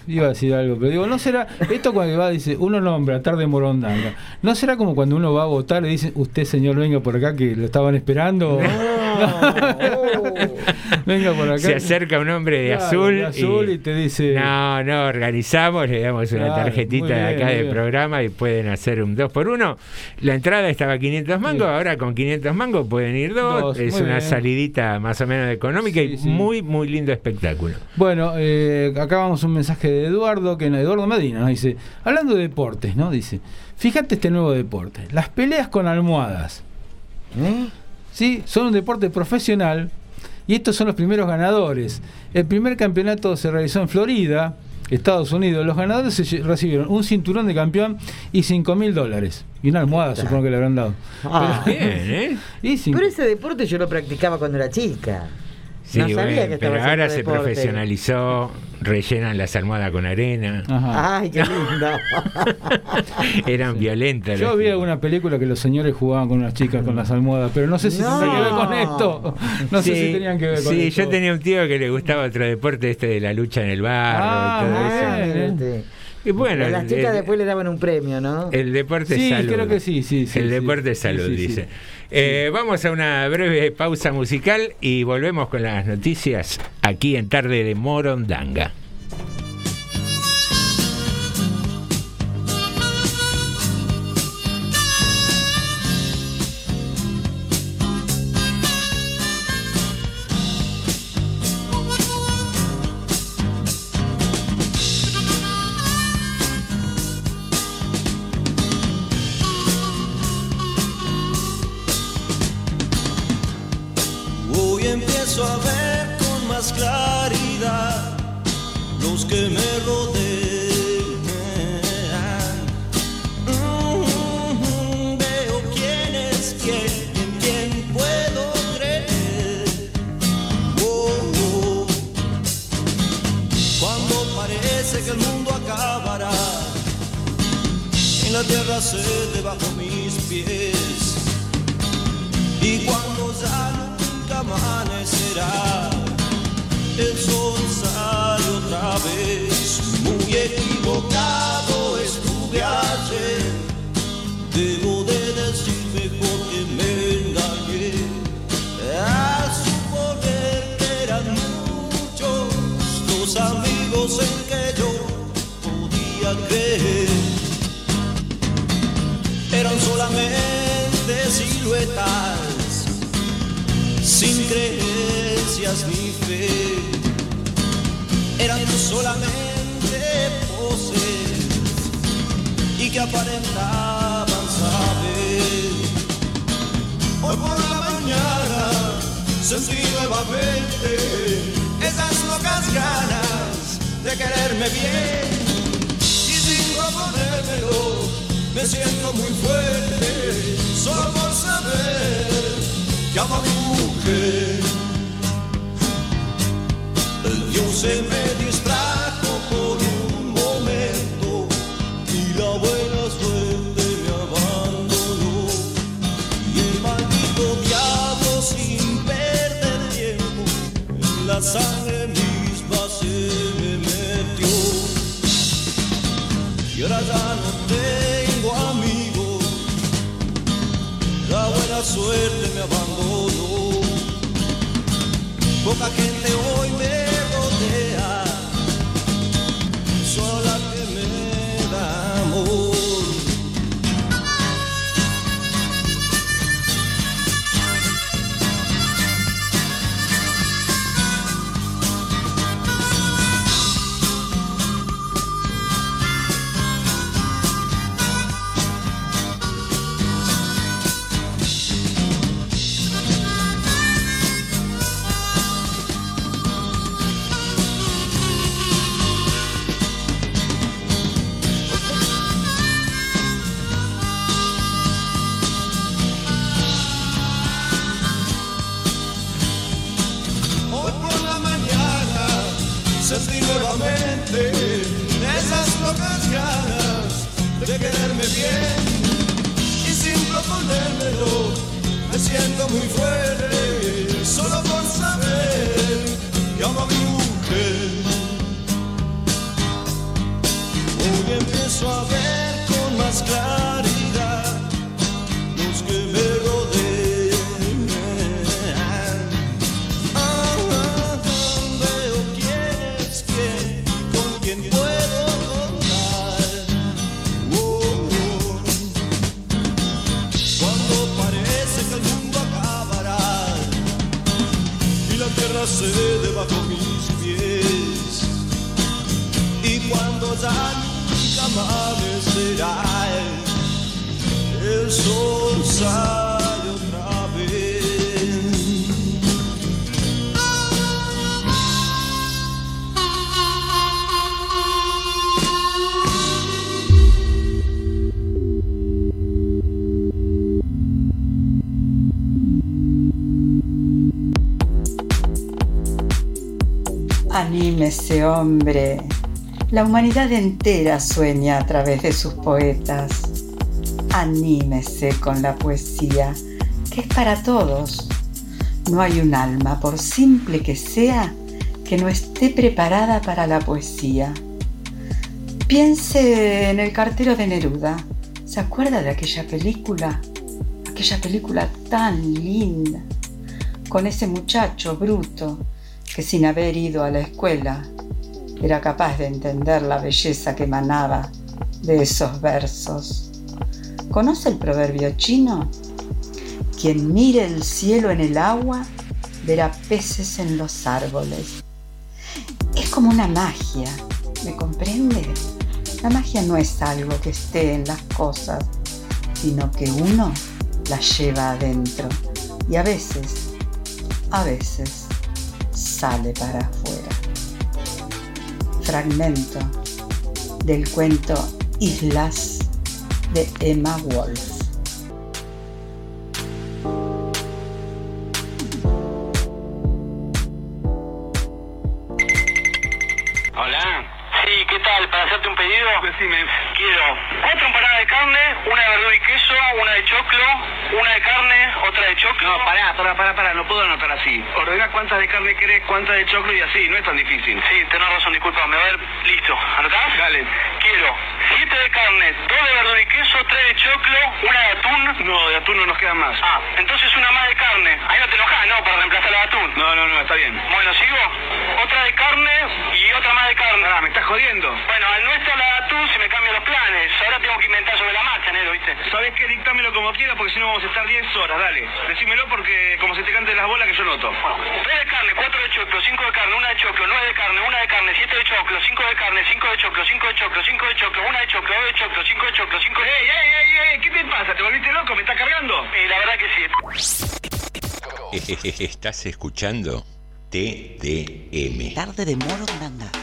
iba a decir algo, pero digo, no será, esto cuando va, dice, uno nombra tarde Morondanga, ¿no será como cuando uno va a votar y dice, usted señor venga por acá que lo estaban esperando? venga por acá. Se acerca un hombre de Claro, azul, de azul y te dice- no, no, organizamos, le damos una Claro, tarjetita de acá del programa y pueden hacer un 2 por 1 La entrada estaba a 500 mangos, ahora con 500 mangos pueden ir dos, Dos, es una bien. salidita más o menos económica y muy, muy lindo espectáculo. Bueno, eh, acá vamos un mensaje de Eduardo, que Eduardo Medina, dice, hablando de deportes, ¿no? Dice, fíjate este nuevo deporte, las peleas con almohadas. Sí, son un deporte profesional y estos son los primeros ganadores. El primer campeonato se realizó en Florida, Estados Unidos. Los ganadores se recibieron un cinturón de campeón y 5 mil dólares. Y una almohada, supongo que le habrán dado. Ah. Pero- Bien, ¿eh? y Pero ese deporte yo lo practicaba cuando era chica. Sí, no sabía bueno, que pero ahora se deporte. profesionalizó, rellenan las almohadas con arena. Ay, qué lindo. Eran violentas. Yo vi alguna película que los señores jugaban con unas chicas con las almohadas, pero no sé si No. tenía que ver con esto. No sé Sí, si tenían que ver con Sí, esto. yo tenía un tío que le gustaba otro deporte, este de la lucha en el barro Ah, y todo muy eso. Este, Y bueno, A las chicas el- después le daban un premio, ¿no? El deporte es Sí, salud. creo que sí, sí, sí, El sí. deporte es salud, Sí, sí, sí. dice. Eh, Vamos a una breve pausa musical y volvemos con las noticias aquí en Tarde de Morondanga. Saber. Hoy por la mañana sentí nuevamente esas locas ganas de quererme bien y sin proponérmelo me siento muy fuerte solo por saber que amo a mi mujer. El Dios se me distrajo sangre misma se me metió. Y ahora ya no tengo amigos, la buena suerte me abandonó. Poca gente hoy me rodea, Anímese, hombre. La humanidad entera sueña a través de sus poetas. Anímese con la poesía, que es para todos. No hay un alma, por simple que sea, que no esté preparada para la poesía. Piense en el cartero de Neruda. ¿Se acuerda de aquella película? Aquella película tan linda, con ese muchacho bruto que sin haber ido a la escuela era capaz de entender la belleza que emanaba de esos versos. ¿Conoce el proverbio chino? Quien mire el cielo en el agua verá peces en los árboles. Es como una magia, ¿me comprende? La magia no es algo que esté en las cosas, sino que uno la lleva adentro y a veces, a veces, sale para afuera. Fragmento del cuento Islas de Emma Wolf. Hola. Sí, ¿qué tal? Para hacerte un pedido, decime. Quiero cuatro empanadas de carne, una de verdura y queso, una de choclo, una de carne, otra de choclo. No, pará, pará, pará, pará, no puedo anotar así. Ordena cuántas de carne querés, cuántas de choclo y así, no es tan difícil. Sí, tenés razón, disculpame. A ver, listo. ¿Anotás? Dale. Quiero siete de carne, dos de verdura y queso, tres de choclo, una de atún. No, de atún no nos quedan más. Ah, entonces una más de carne. Ahí no te enojás, ¿no? Para reemplazar la de atún. No, no, no, está bien. Bueno, ¿sigo? Otra de carne y otra más de carne. Ah, me estás jodiendo. Bueno, al nuestro la de atún se me cambian los planes. Ahora tengo que inventar sobre la marcha, Nero, ¿viste? ¿Sabés qué? Dictámelo como quieras porque si no vamos a estar 10 horas, dale. Decímelo porque como se te cante las bolas que yo noto. Tres de carne, cuatro de choclo, cinco de carne, una de choclo, nueve de carne, una de carne, siete de choclo, cinco de carne, cinco de choclo, cinco de choclo, cinco de choclo, una de choclo, dos de choclo, cinco de choclo, cinco de... ¡Ey, ey, ey, ey! ¿Qué te pasa? ¿Te volviste loco? ¿Me estás cargando? Sí, la verdad que sí. Estás escuchando TDM. Tarde de Morondanga.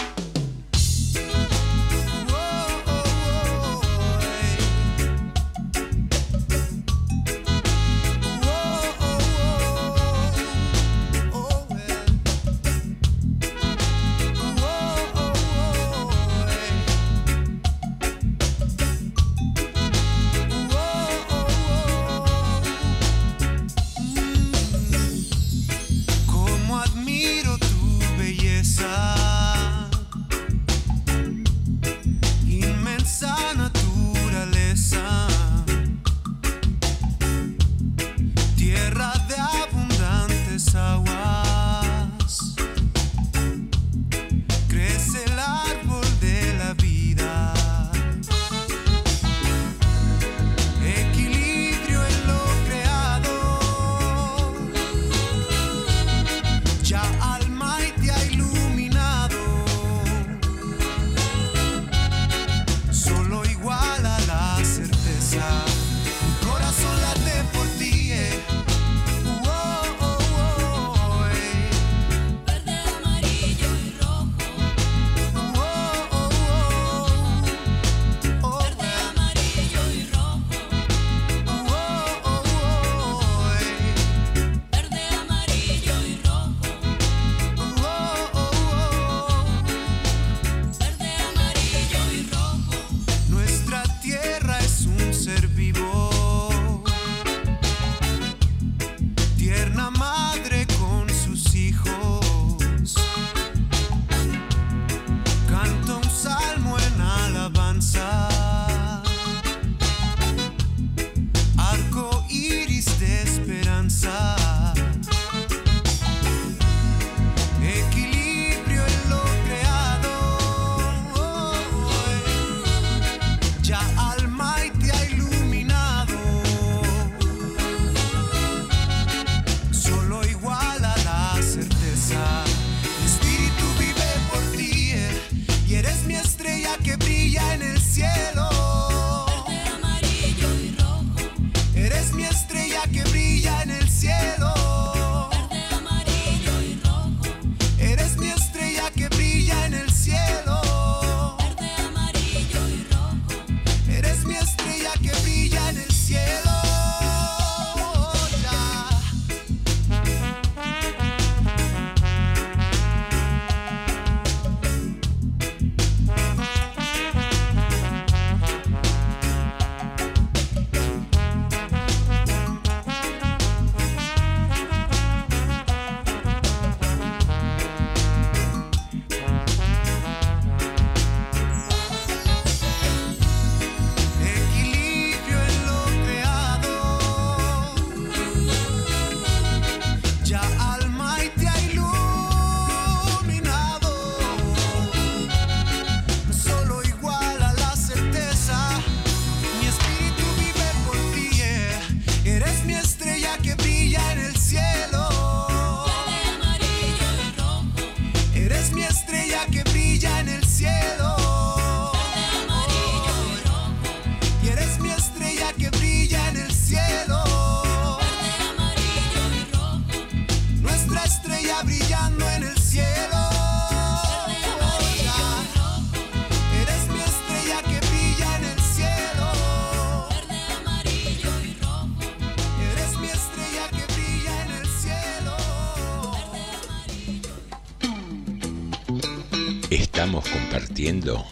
Compartiendo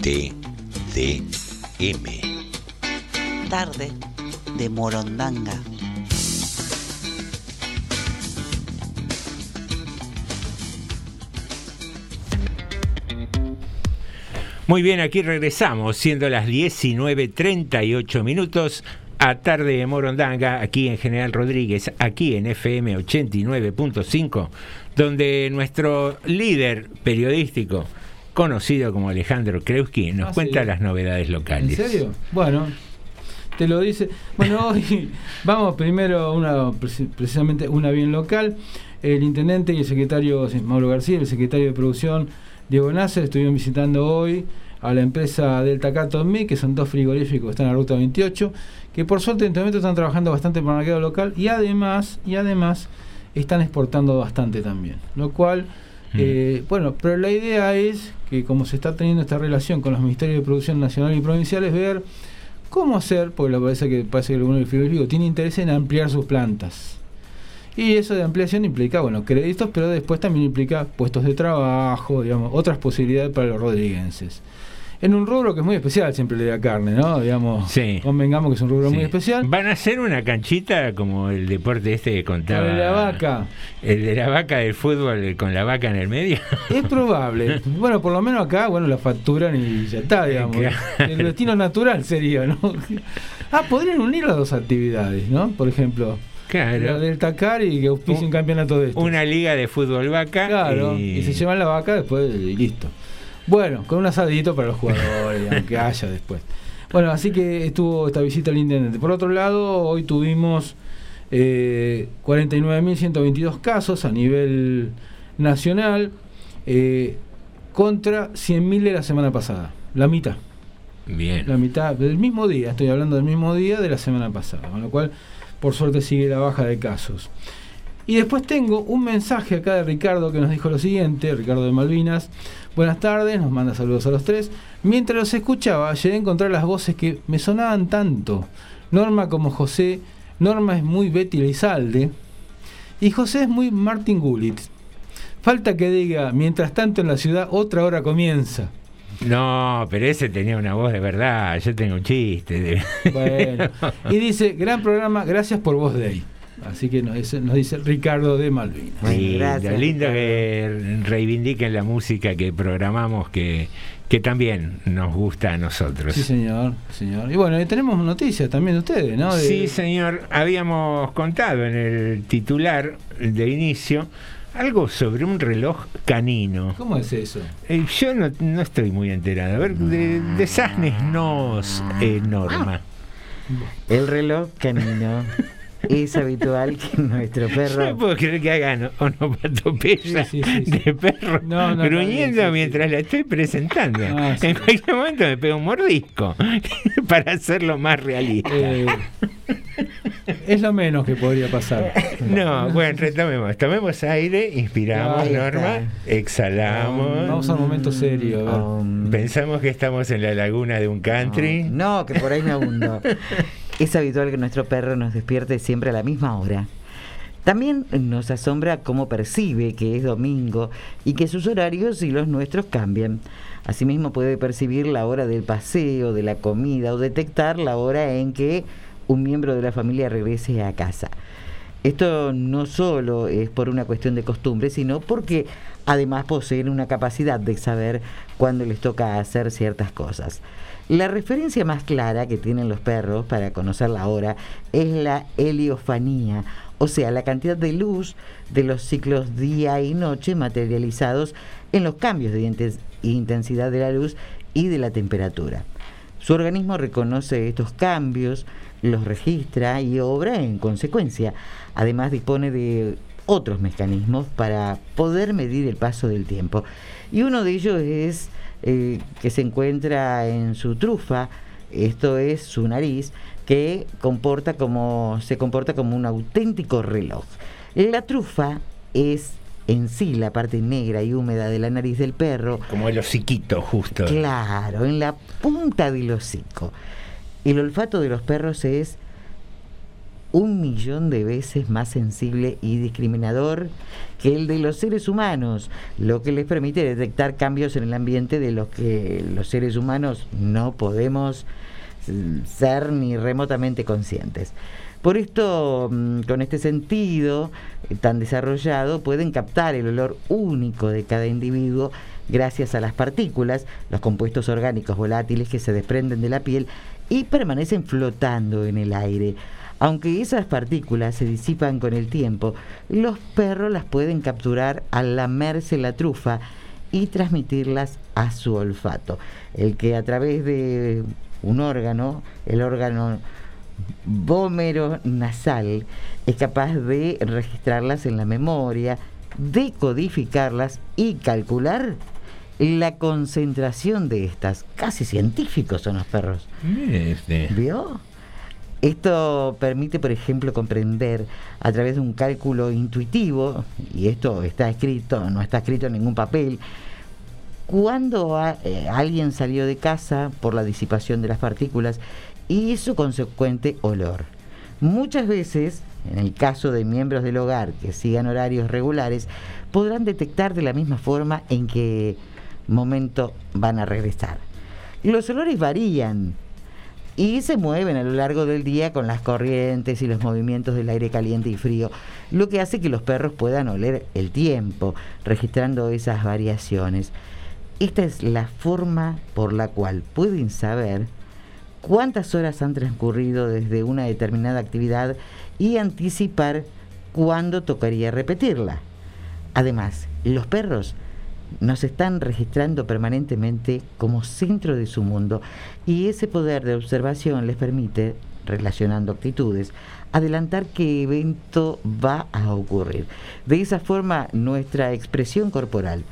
TDM. Tarde de Morondanga. Muy bien, aquí regresamos, siendo las 19.38 minutos a tarde de Morondanga, aquí en General Rodríguez, aquí en FM 89.5, donde nuestro líder periodístico, conocido como Alejandro Kreuski, nos Ah, cuenta sí. las novedades ¿En locales. serio? Bueno, te lo dice. Bueno, hoy vamos primero una, preci- precisamente una bien local. El intendente y el secretario Mauro García, el secretario de producción Diego Nasser, estuvieron visitando hoy a la empresa Delta Cato Mi, que son dos frigoríficos que están en la ruta 28, que por suerte en este momento están trabajando bastante por el mercado local y además, y además están exportando bastante también. Lo cual, eh, bueno, pero la idea es que como se está teniendo esta relación con los ministerios de producción nacional y provinciales, ver cómo hacer, porque le parece que parece que del frigorífico tiene interés en ampliar sus plantas. Y eso de ampliación implica, bueno, créditos, pero después también implica puestos de trabajo, digamos, otras posibilidades para los rodriguenses. En un rubro que es muy especial siempre le da carne, ¿no? Digamos, convengamos que es un rubro muy Sí. especial. Van a hacer una canchita como el deporte este que contaba. El de la vaca. El de la vaca del fútbol eh, con la vaca en el medio. Es probable. bueno, por lo menos acá, bueno, la facturan y ya está, digamos. El destino natural sería, ¿no? Ah, podrían unir las dos actividades, ¿no? Por ejemplo, Claro. la del Tacar y que auspicie un campeonato de esto. Una liga de fútbol vaca. Claro, y- y... se llevan la vaca después y listo. Bueno, con un asadito para los jugadores, aunque haya después. Bueno, así que estuvo esta visita al intendente. Por otro lado, hoy tuvimos eh, 49.122 casos a nivel nacional eh, contra 100.000 de la semana pasada, la mitad. Bien. La mitad del mismo día, estoy hablando del mismo día de la semana pasada, con lo cual por suerte sigue la baja de casos. Y después tengo un mensaje acá de Ricardo que nos dijo lo siguiente, Ricardo de Malvinas. Buenas tardes, nos manda saludos a los tres. Mientras los escuchaba, llegué a encontrar las voces que me sonaban tanto. Norma como José, Norma es muy Betty Lizalde y José es muy Martin Gullit. Falta que diga, mientras tanto en la ciudad otra hora comienza. No, pero ese tenía una voz de verdad. Yo tengo un chiste. de- Bueno, y dice, gran programa, gracias por voz de ahí. Así que nos dice, nos dice Ricardo de Malvinas. Lindo, lindo que reivindiquen la música que programamos que, que también nos gusta a nosotros. Sí, señor, señor. Y bueno, y tenemos noticias también de ustedes, ¿no? De- Sí, señor. Habíamos contado en el titular de inicio algo sobre un reloj canino. ¿Cómo es eso? Eh, yo no, no estoy muy enterado. A ver, de, de Sasnes nos eh, norma. El reloj canino. Es habitual que nuestro Yo perro. no puedo creer que hagan onomatopeya de perro No, no, gruñendo no, sí, sí. mientras la estoy presentando. Ah, sí. En cualquier momento me pega un mordisco para hacerlo más realista. Eh, es lo menos que podría pasar. No, bueno, retomemos. Tomemos aire, inspiramos. Norma, exhalamos. Vamos al momento serio. a ver. Pensamos que estamos en la laguna de un country. No, que por ahí me abundo. Es habitual que nuestro perro nos despierte siempre a la misma hora. También nos asombra cómo percibe que es domingo y que sus horarios y los nuestros cambian. Asimismo puede percibir la hora del paseo, de la comida o detectar la hora en que un miembro de la familia regrese a casa. Esto no solo es por una cuestión de costumbre, sino porque además poseen una capacidad de saber cuándo les toca hacer ciertas cosas. La referencia más clara que tienen los perros para conocer la hora es la heliofanía, o sea, la cantidad de luz de los ciclos día y noche materializados en los cambios de inten- intensidad de la luz y de la temperatura. Su organismo reconoce estos cambios, los registra y obra en consecuencia. Además dispone de otros mecanismos para poder medir el paso del tiempo. Y uno de ellos es eh, que se encuentra en su trufa, esto es su nariz, que comporta como, se comporta como un auténtico reloj. La trufa es en sí la parte negra y húmeda de la nariz del perro. Como el hociquito, justo. Claro, en la punta del hocico. El olfato de los perros es un millón de veces más sensible y discriminador que el de los seres humanos, lo que les permite detectar cambios en el ambiente de los que los seres humanos no podemos mm, ser ni remotamente conscientes. Por esto, mm, con este sentido eh, tan desarrollado, pueden captar el olor único de cada individuo gracias a las partículas, los compuestos orgánicos volátiles que se desprenden de la piel y permanecen flotando en el aire. Aunque esas partículas se disipan con el tiempo, los perros las pueden capturar al lamerse la trufa y transmitirlas a su olfato, el que a través de un órgano, el órgano vómero nasal, es capaz de registrarlas en la memoria, decodificarlas y calcular la concentración de estas. Casi científicos son los perros. Este. ¿Vio? Esto permite, por ejemplo, comprender a través de un cálculo intuitivo, y esto está escrito, no está escrito en ningún papel, cuando eh, alguien salió de casa por la disipación de las partículas y su consecuente olor. Muchas veces, en el caso de miembros del hogar que sigan horarios regulares, podrán detectar de la misma forma en qué momento van a regresar. Los olores varían y se mueven a lo largo del día con las corrientes y los movimientos del aire caliente y frío, lo que hace que los perros puedan oler el tiempo, registrando esas variaciones. Esta es la forma por la cual pueden saber cuántas horas han transcurrido desde una determinada actividad y anticipar cuándo tocaría repetirla. Además, los perros nos están registrando permanentemente como centro de su mundo y ese poder de observación les permite, relacionando actitudes, adelantar qué evento va a ocurrir. De esa forma, nuestra expresión corporal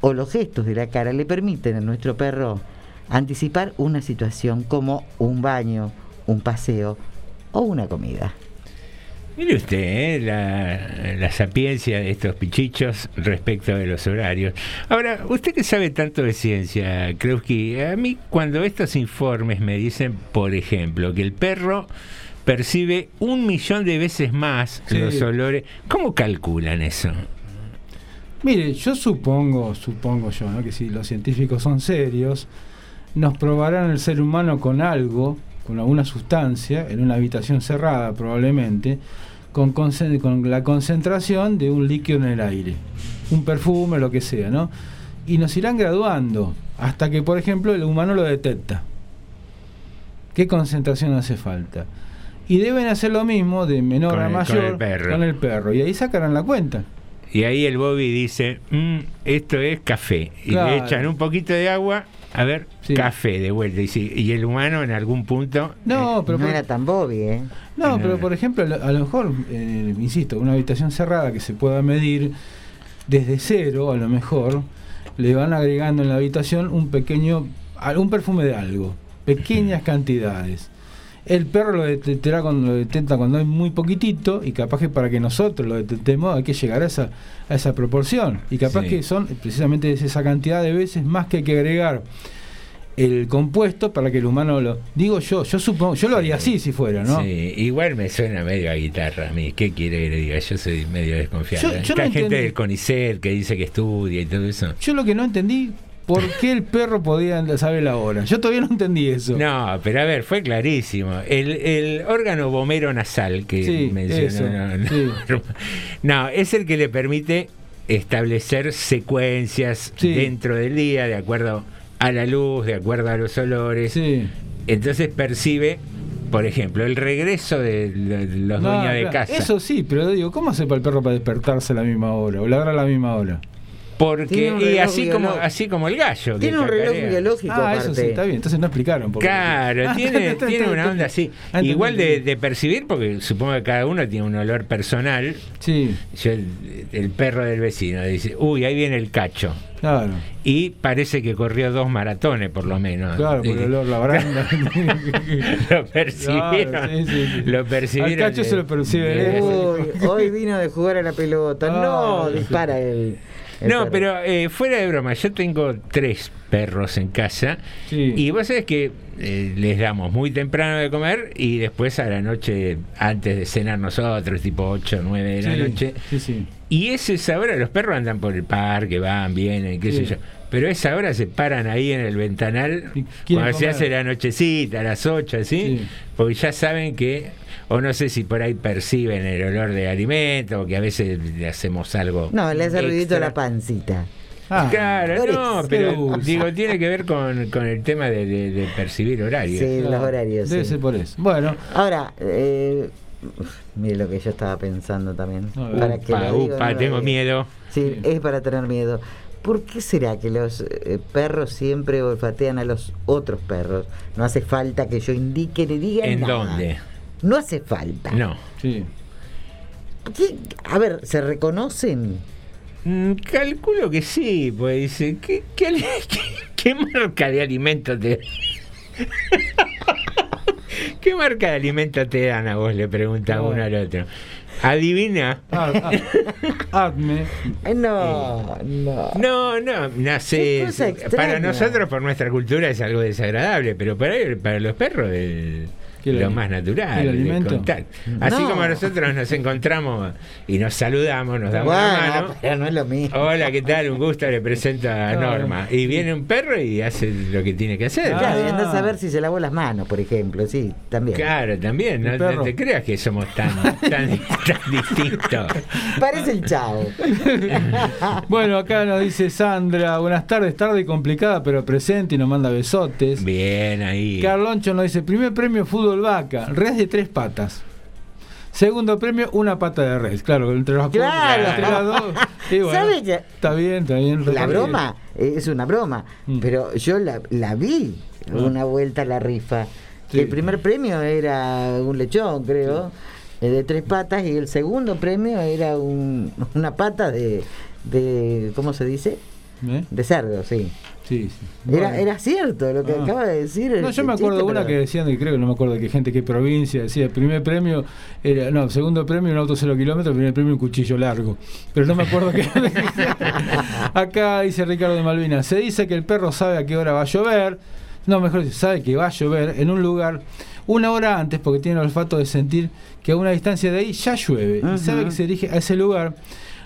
o los gestos de la cara le permiten a nuestro perro anticipar una situación como un baño, un paseo o una comida. Mire usted ¿eh? la, la sapiencia de estos pichichos respecto de los horarios. Ahora, usted que sabe tanto de ciencia, Krewski, a mí cuando estos informes me dicen, por ejemplo, que el perro percibe un millón de veces más Sí. los olores, ¿cómo calculan eso? Mire, yo supongo, supongo yo, ¿no? que si los científicos son serios, nos probarán el ser humano con algo, con alguna sustancia, en una habitación cerrada probablemente, con, con la concentración de un líquido en el aire, un perfume, lo que sea, ¿no? Y nos irán graduando hasta que, por ejemplo, el humano lo detecta. ¿Qué concentración hace falta? Y deben hacer lo mismo de menor Con a el- con mayor el con el perro. Y ahí sacarán la cuenta. Y ahí el Bobby dice, "Mm, esto es café. Y Claro. le echan un poquito de agua, a ver, café de vuelta. Y, si- y el humano en algún punto... No, pero no por- era tan bobby, ¿eh? No, pero por ejemplo, a lo mejor, eh, insisto, una habitación cerrada que se pueda medir desde cero, a lo mejor, le van agregando en la habitación un pequeño, algún perfume de algo, pequeñas cantidades. El perro lo detectará cuando lo detecta cuando hay muy poquitito y capaz que para que nosotros lo detectemos hay que llegar a esa, a esa proporción. Y capaz Sí. que son precisamente esa cantidad de veces más que hay que agregar el compuesto para que el humano lo... Digo yo, yo supongo, yo lo haría así si fuera, ¿no? Sí, igual me suena medio a guitarra a mí. ¿Qué quiere que le diga? Yo soy medio desconfiado. Yo- yo Acá no hay gente entendí. del CONICET que dice que estudia y todo eso. Yo lo que no entendí, ¿por qué el perro podía saber la hora? Yo todavía no entendí eso. No, pero a ver, fue clarísimo. El, el órgano bomero nasal que Sí, mencionó. no, no, sí. no, es el que le permite establecer secuencias dentro del día de acuerdo a la luz, de acuerdo a los olores. Entonces percibe, por ejemplo, el regreso de, de los No, dueños de claro, casa. Eso sí, pero digo, ¿cómo hace para el perro para despertarse a la misma hora? O ladrar a la misma hora. Porque, y así como, así como el gallo. Tiene un reloj biológico Ah, eso sí, está bien. Entonces no explicaron. por qué. Claro, Ah, tiene, está- tiene está- una onda así. Ah, Igual de, percibir, porque supongo que cada uno tiene un olor personal. Sí. Yo, el, el perro del vecino dice, uy, ahí viene el cacho. Claro. Y parece que corrió dos maratones, por lo menos. Claro, por el olor, la branda. lo percibieron. Claro, sí, sí, sí. Lo percibieron. Al cacho se lo percibe de-. Uy, hoy vino de jugar a la pelota. no, Ay, dispara el, el No, perro. pero eh, fuera de broma, yo tengo tres perros en casa y vos sabés que eh, les damos muy temprano de comer y después a la noche, antes de cenar nosotros, tipo 8 o 9 de la Sí, noche. Sí, sí. Y es esa hora, los perros andan por el parque, van, vienen, qué Sí. sé yo. Pero a esa hora se paran ahí en el ventanal cuando se hace la nochecita, a las 8, así, Sí. porque ya saben que, o no sé si por ahí perciben el olor de alimento, o que a veces le hacemos algo. No, le hace ruidito la pancita. Ah, claro, no, pero digo, tiene que ver con, con el tema de, de- de percibir horarios. Sí, los horarios. Debe sí. ser por eso. Bueno, Ahora, eh, mire lo que yo estaba pensando también. Para que Upa, lo upa, no lo tengo diga. miedo. Sí, es para tener miedo. ¿Por qué será que los eh, perros siempre olfatean a los otros perros? No hace falta que yo indique ni diga ¿En nada. dónde? No hace falta. No. sí. ¿Qué? A ver, ¿se reconocen? Mm, calculo que sí, pues dice, ¿qué, qué, ali- qué- qué marca de alimento te ¿Qué marca de alimento te dan a vos? Le pregunta No. uno al otro. Adivina. Ah, ah, Acme. Eh, No, no. No, no, no sé. Para nosotros, por nuestra cultura, es algo desagradable, pero para, para los perros es ¿Qué lo más natural. el contar. Así No. como nosotros nos encontramos y nos saludamos, nos damos Bueno, la mano. pero no es lo mismo. Hola, ¿qué tal? Un gusto, le presento a. Norma. Y viene un perro y hace lo que tiene que hacer. Claro, y Ah. andás a ver si se lavó las manos, por ejemplo. Sí, también. Claro, también, no te creas que somos tan, tan, tan distintos. Parece el chavo. Bueno, acá nos dice Sandra, buenas tardes, tarde y complicada, pero presente y nos manda besotes. Bien ahí. Carloncho nos dice, primer premio fútbol vaca, res de tres patas. Segundo premio, una pata de res. Claro, entre los Claro. entre las dos. Y bueno, ¿Sabe que Está bien, está bien. la broma es una broma? Mm. Pero yo la, la vi Ah. una vuelta a la rifa. Sí. El primer premio era un lechón, creo, de tres patas, y el segundo premio era un- una pata de, de, ¿cómo se dice? ¿Eh? De cerdo, sí. Sí, sí. Era, Bueno. era cierto lo que Ah. acaba de decir. No, el- yo me el acuerdo de una pero- que decían, y creo que no me acuerdo de qué gente, qué provincia, decía, primer premio, era, no, segundo premio un auto cero kilómetros, primer premio un cuchillo largo. Pero no me acuerdo qué. Acá dice Ricardo de Malvinas, se dice que el perro sabe a qué hora va a llover, no, mejor dice, sabe que va a llover en un lugar una hora antes porque tiene el olfato de sentir que a una distancia de ahí ya llueve y sabe que se dirige a ese lugar.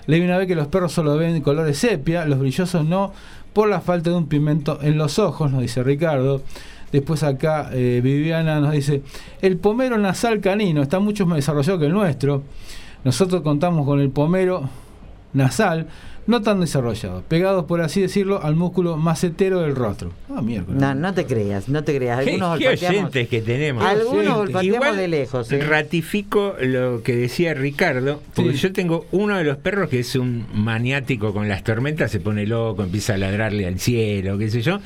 Leí una vez que los perros solo ven colores sepia, los brillosos no, por la falta de un pigmento en los ojos, nos dice Ricardo. Después acá eh, Viviana nos dice, el pomero nasal canino está mucho más desarrollado que el nuestro. Nosotros contamos con el pomero nasal, no tan desarrollado, pegados por así decirlo al músculo macetero del rostro. Ah, miércoles. No, no te creas, no te creas. ¿Qué, Algunos qué oyentes que tenemos. Algunos olfateamos Igual de lejos. ¿eh? Ratifico lo que decía Ricardo, porque Sí. yo tengo uno de los perros que es un maniático con las tormentas, se pone loco, empieza a ladrarle al cielo, qué sé yo.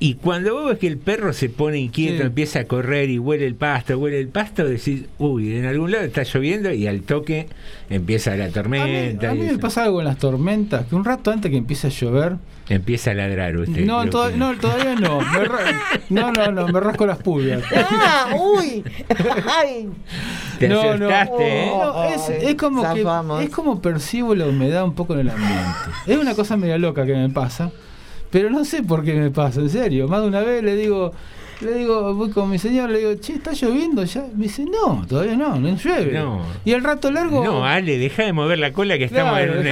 Y cuando vos ves que el perro se pone inquieto, Sí. empieza a correr y huele el pasto, huele el pasto, decís, uy, en algún lado está lloviendo y al toque empieza la A mí, tormenta. a mí me pasa algo en las tormentas, que un rato antes que empiece a llover, Empieza a ladrar usted. no, que- no, todavía no, no, no, no, me rasco las pulgas. ¡Ah! ¡Uy! ¡Ay! Te no, ¿eh? no, es, es como que es como percibo la humedad un poco en el ambiente. Es una cosa media loca que me pasa, pero no sé por qué me pasa, en serio. Más de una vez le digo, le digo, voy con mi señor, le digo, che, ¿está lloviendo ya? Me dice, no, todavía no, no llueve. No. Y el rato largo. No, Ale, deja de mover la cola que estamos Claro, en, un,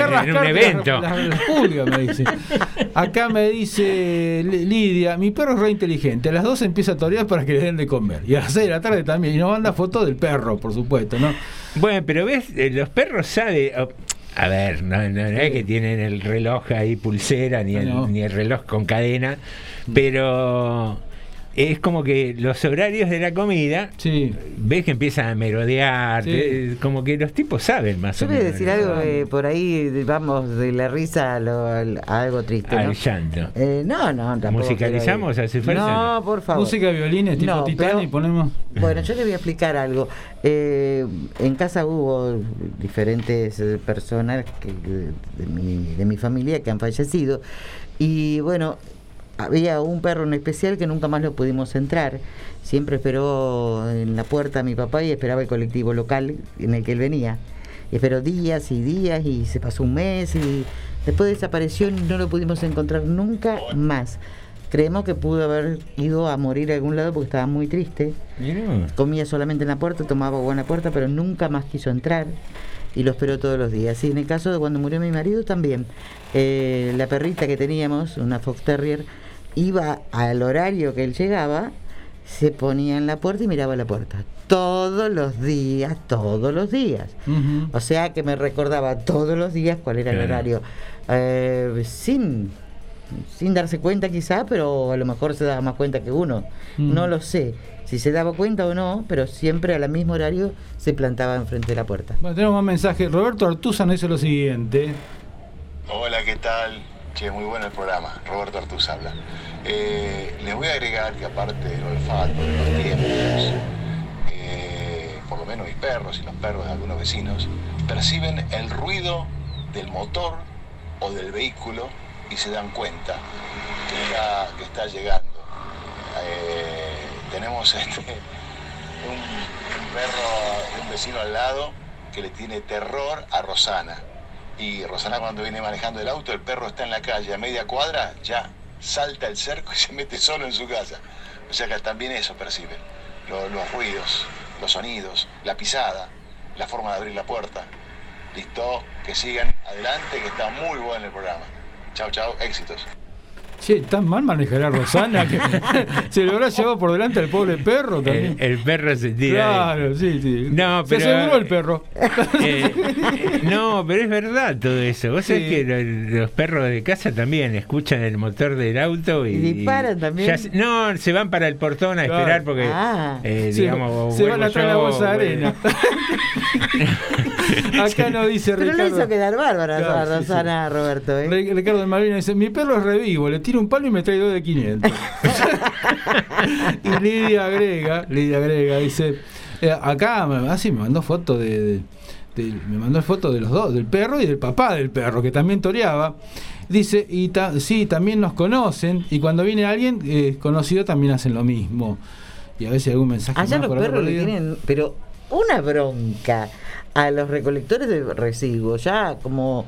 en evento. La, la- la pulga, me dice. Acá me dice Li- Lidia, mi perro es re inteligente. A las 12 empieza a torear para que le den de comer. Y a las 6 de la tarde también. Y nos manda fotos del perro, por supuesto, ¿no? Bueno, pero ves, Eh, los perros saben. A ver, no, no- no es que tienen el reloj ahí pulsera, ni el, No. ni el reloj con cadena, pero es como que los horarios de la comida, Sí. ves que empiezan a merodear, Sí. te- como que los tipos saben más Yo o voy a menos. decir ¿no? algo, eh, por ahí vamos de la risa a, lo- a algo triste. Al ¿no? llanto. Eh, no, no, tampoco. ¿Musicalizamos? ¿Hace falta? No, por favor. Música de violines tipo No, Titán pero- y ponemos. Bueno, yo le voy a explicar algo. Eh, en casa hubo diferentes eh, personas que, de, mi, de mi familia que han fallecido y bueno, había un perro en especial que nunca más lo pudimos entrar. Siempre esperó en la puerta a mi papá y esperaba el colectivo local en el que él venía. Y esperó días y días y se pasó un mes y Después desapareció y no lo pudimos encontrar nunca más. Creemos que pudo haber ido a morir a algún lado porque estaba muy triste. Comía solamente en la puerta, tomaba agua en la puerta, pero nunca más quiso entrar y lo esperó todos los días. Y en el caso de cuando murió mi marido también, eh, la perrita que teníamos, una Fox Terrier, iba al horario que él llegaba, se ponía en la puerta y miraba la puerta. Todos los días, todos los días. O sea que me recordaba todos los días cuál era el horario. Eh, sin, sin darse cuenta quizá, pero a lo mejor se daba más cuenta que uno. No lo sé si se daba cuenta o no, pero siempre al mismo horario se plantaba enfrente de la puerta. Bueno, tenemos más mensaje. Roberto Artusa nos dice lo siguiente. Hola, ¿qué tal? Che, muy bueno el programa. Roberto Artuz habla. Eh, les voy a agregar que aparte del olfato, de los tiempos, eh, por lo menos mis perros y los perros de algunos vecinos, perciben el ruido del motor o del vehículo y se dan cuenta que está, llegando. Eh, tenemos este, un, perro un vecino al lado que le tiene terror a Rosana. Y Rosana cuando viene manejando el auto, el perro está en la calle a media cuadra, ya salta el cerco y se mete solo en su casa. O sea que también eso perciben. Lo- los ruidos, los sonidos, la pisada, la forma de abrir la puerta. Listo, que sigan adelante, que está muy bueno el programa. Chao, chao, éxitos. Che, tan mal manejará Rosana que se lo habrá llevado por delante al pobre perro también. El, el perro se tira. Claro, sí, sí. No, Se pero. aseguró el perro. Eh, no, pero es verdad todo eso. Vos sabés Sí. que lo- los perros de casa también escuchan el motor del auto y. ¿Y disparan también? ya se- no, se van para el portón a Claro. esperar porque. Ah. eh, Se- digamos, se van atrás de la bolsa de arena. Acá nos dice Pero lo Ricardo. hizo quedar bárbara Claro, a sí, Rosana Roberto. ¿eh? Ricardo de Malvina dice, mi perro es revivo, le tiro un palo y me trae dos de 500. y Lidia agrega, Lidia agrega, dice, eh, acá me, así me mandó foto de, de- de- me mandó foto de los dos, del perro y del papá del perro, que también toreaba. Dice, y ta- sí, también nos conocen, y cuando viene alguien eh, conocido también hacen lo mismo. Y a veces algún mensaje Allá más los perros le tienen, pero una bronca a los recolectores de residuos, ya como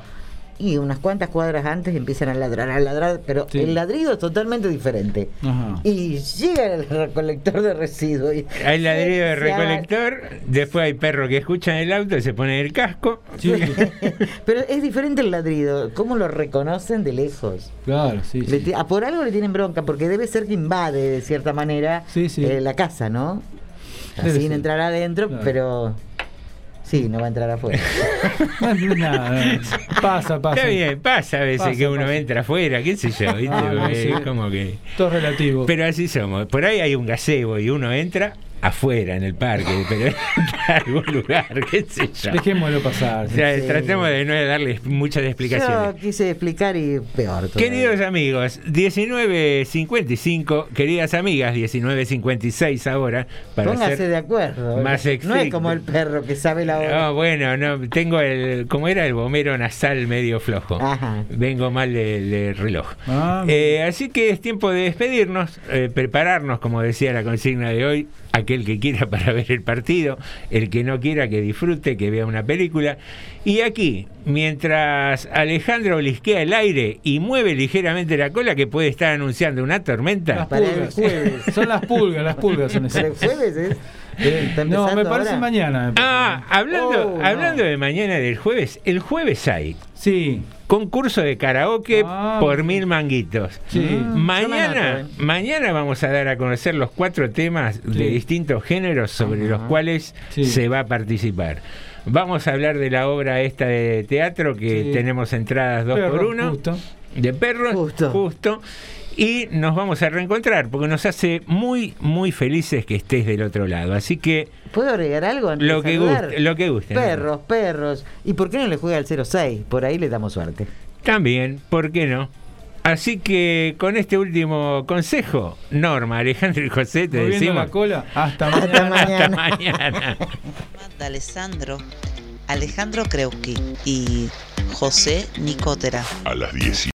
y unas cuantas cuadras antes empiezan a ladrar, a ladrar, pero Sí. el ladrido es totalmente diferente. Ajá. Y llega el recolector de residuos. y- Hay ladrido de recolector, después hay perro que escuchan el auto y se pone el casco. Pero es diferente el ladrido, ¿cómo lo reconocen de lejos? Claro, sí. Le sí. ah, por algo le tienen bronca, porque debe ser que invade de cierta manera eh, la casa, ¿no? Debe Sin ser. entrar adentro, Claro. pero sí, no va a entrar afuera. No es nada, pasa, pasa. Está bien, pasa a veces Pasa, que uno pasa. entra afuera, qué sé yo, ¿viste? Ah, no, sí. es como que... Todo relativo. Pero así somos. Por ahí hay un gazebo y uno entra afuera en el parque, pero a algún lugar, qué sé yo. Dejémoslo pasar. O sea, Sí. tratemos de no darle muchas explicaciones. Yo quise explicar y peor. todavía. Queridos amigos, 19.55, queridas amigas, 19.56 ahora, para Póngase ser de acuerdo. más no es como el perro que sabe la hora. No, bueno, no, tengo el, como era el bomero nasal medio flojo. Ajá. Vengo mal de, de reloj. Ah, Eh, así que es tiempo de despedirnos, eh, prepararnos, como decía la consigna de hoy, aquel que quiera para ver el partido, el que no quiera que disfrute, que vea una película. Y aquí, mientras Alejandro blisquea el aire y mueve ligeramente la cola, que puede estar anunciando una tormenta. Las Para el pulgas. jueves. Son las pulgas, las pulgas son el jueves es. Eh, está No, me parece ahora. mañana. me parece. Ah, hablando, Oh, no. hablando de mañana del jueves, el jueves hay Sí. concurso de karaoke Ah, por mil manguitos. Sí. Mañana, Yo me mañana vamos a dar a conocer los cuatro temas de distintos géneros sobre los cuales Sí. se va a participar. Vamos a hablar de la obra esta de teatro que Sí. tenemos entradas dos Perro, por uno. justo. De perros, Justo. justo. Y nos vamos a reencontrar porque nos hace muy, muy felices que estés del otro lado. Así que ¿Puedo agregar algo antes lo de que guste, lo que guste. Perros, perros. ¿Y por qué no le juega al 06? Por ahí le damos suerte. También, ¿por qué no? Así que con este último consejo, Norma, Alejandro y José te Moviendo decimos la cola. Hasta mañana. hasta mañana. de Alessandro, Alejandro Kreuski y José Nicotera. A las 10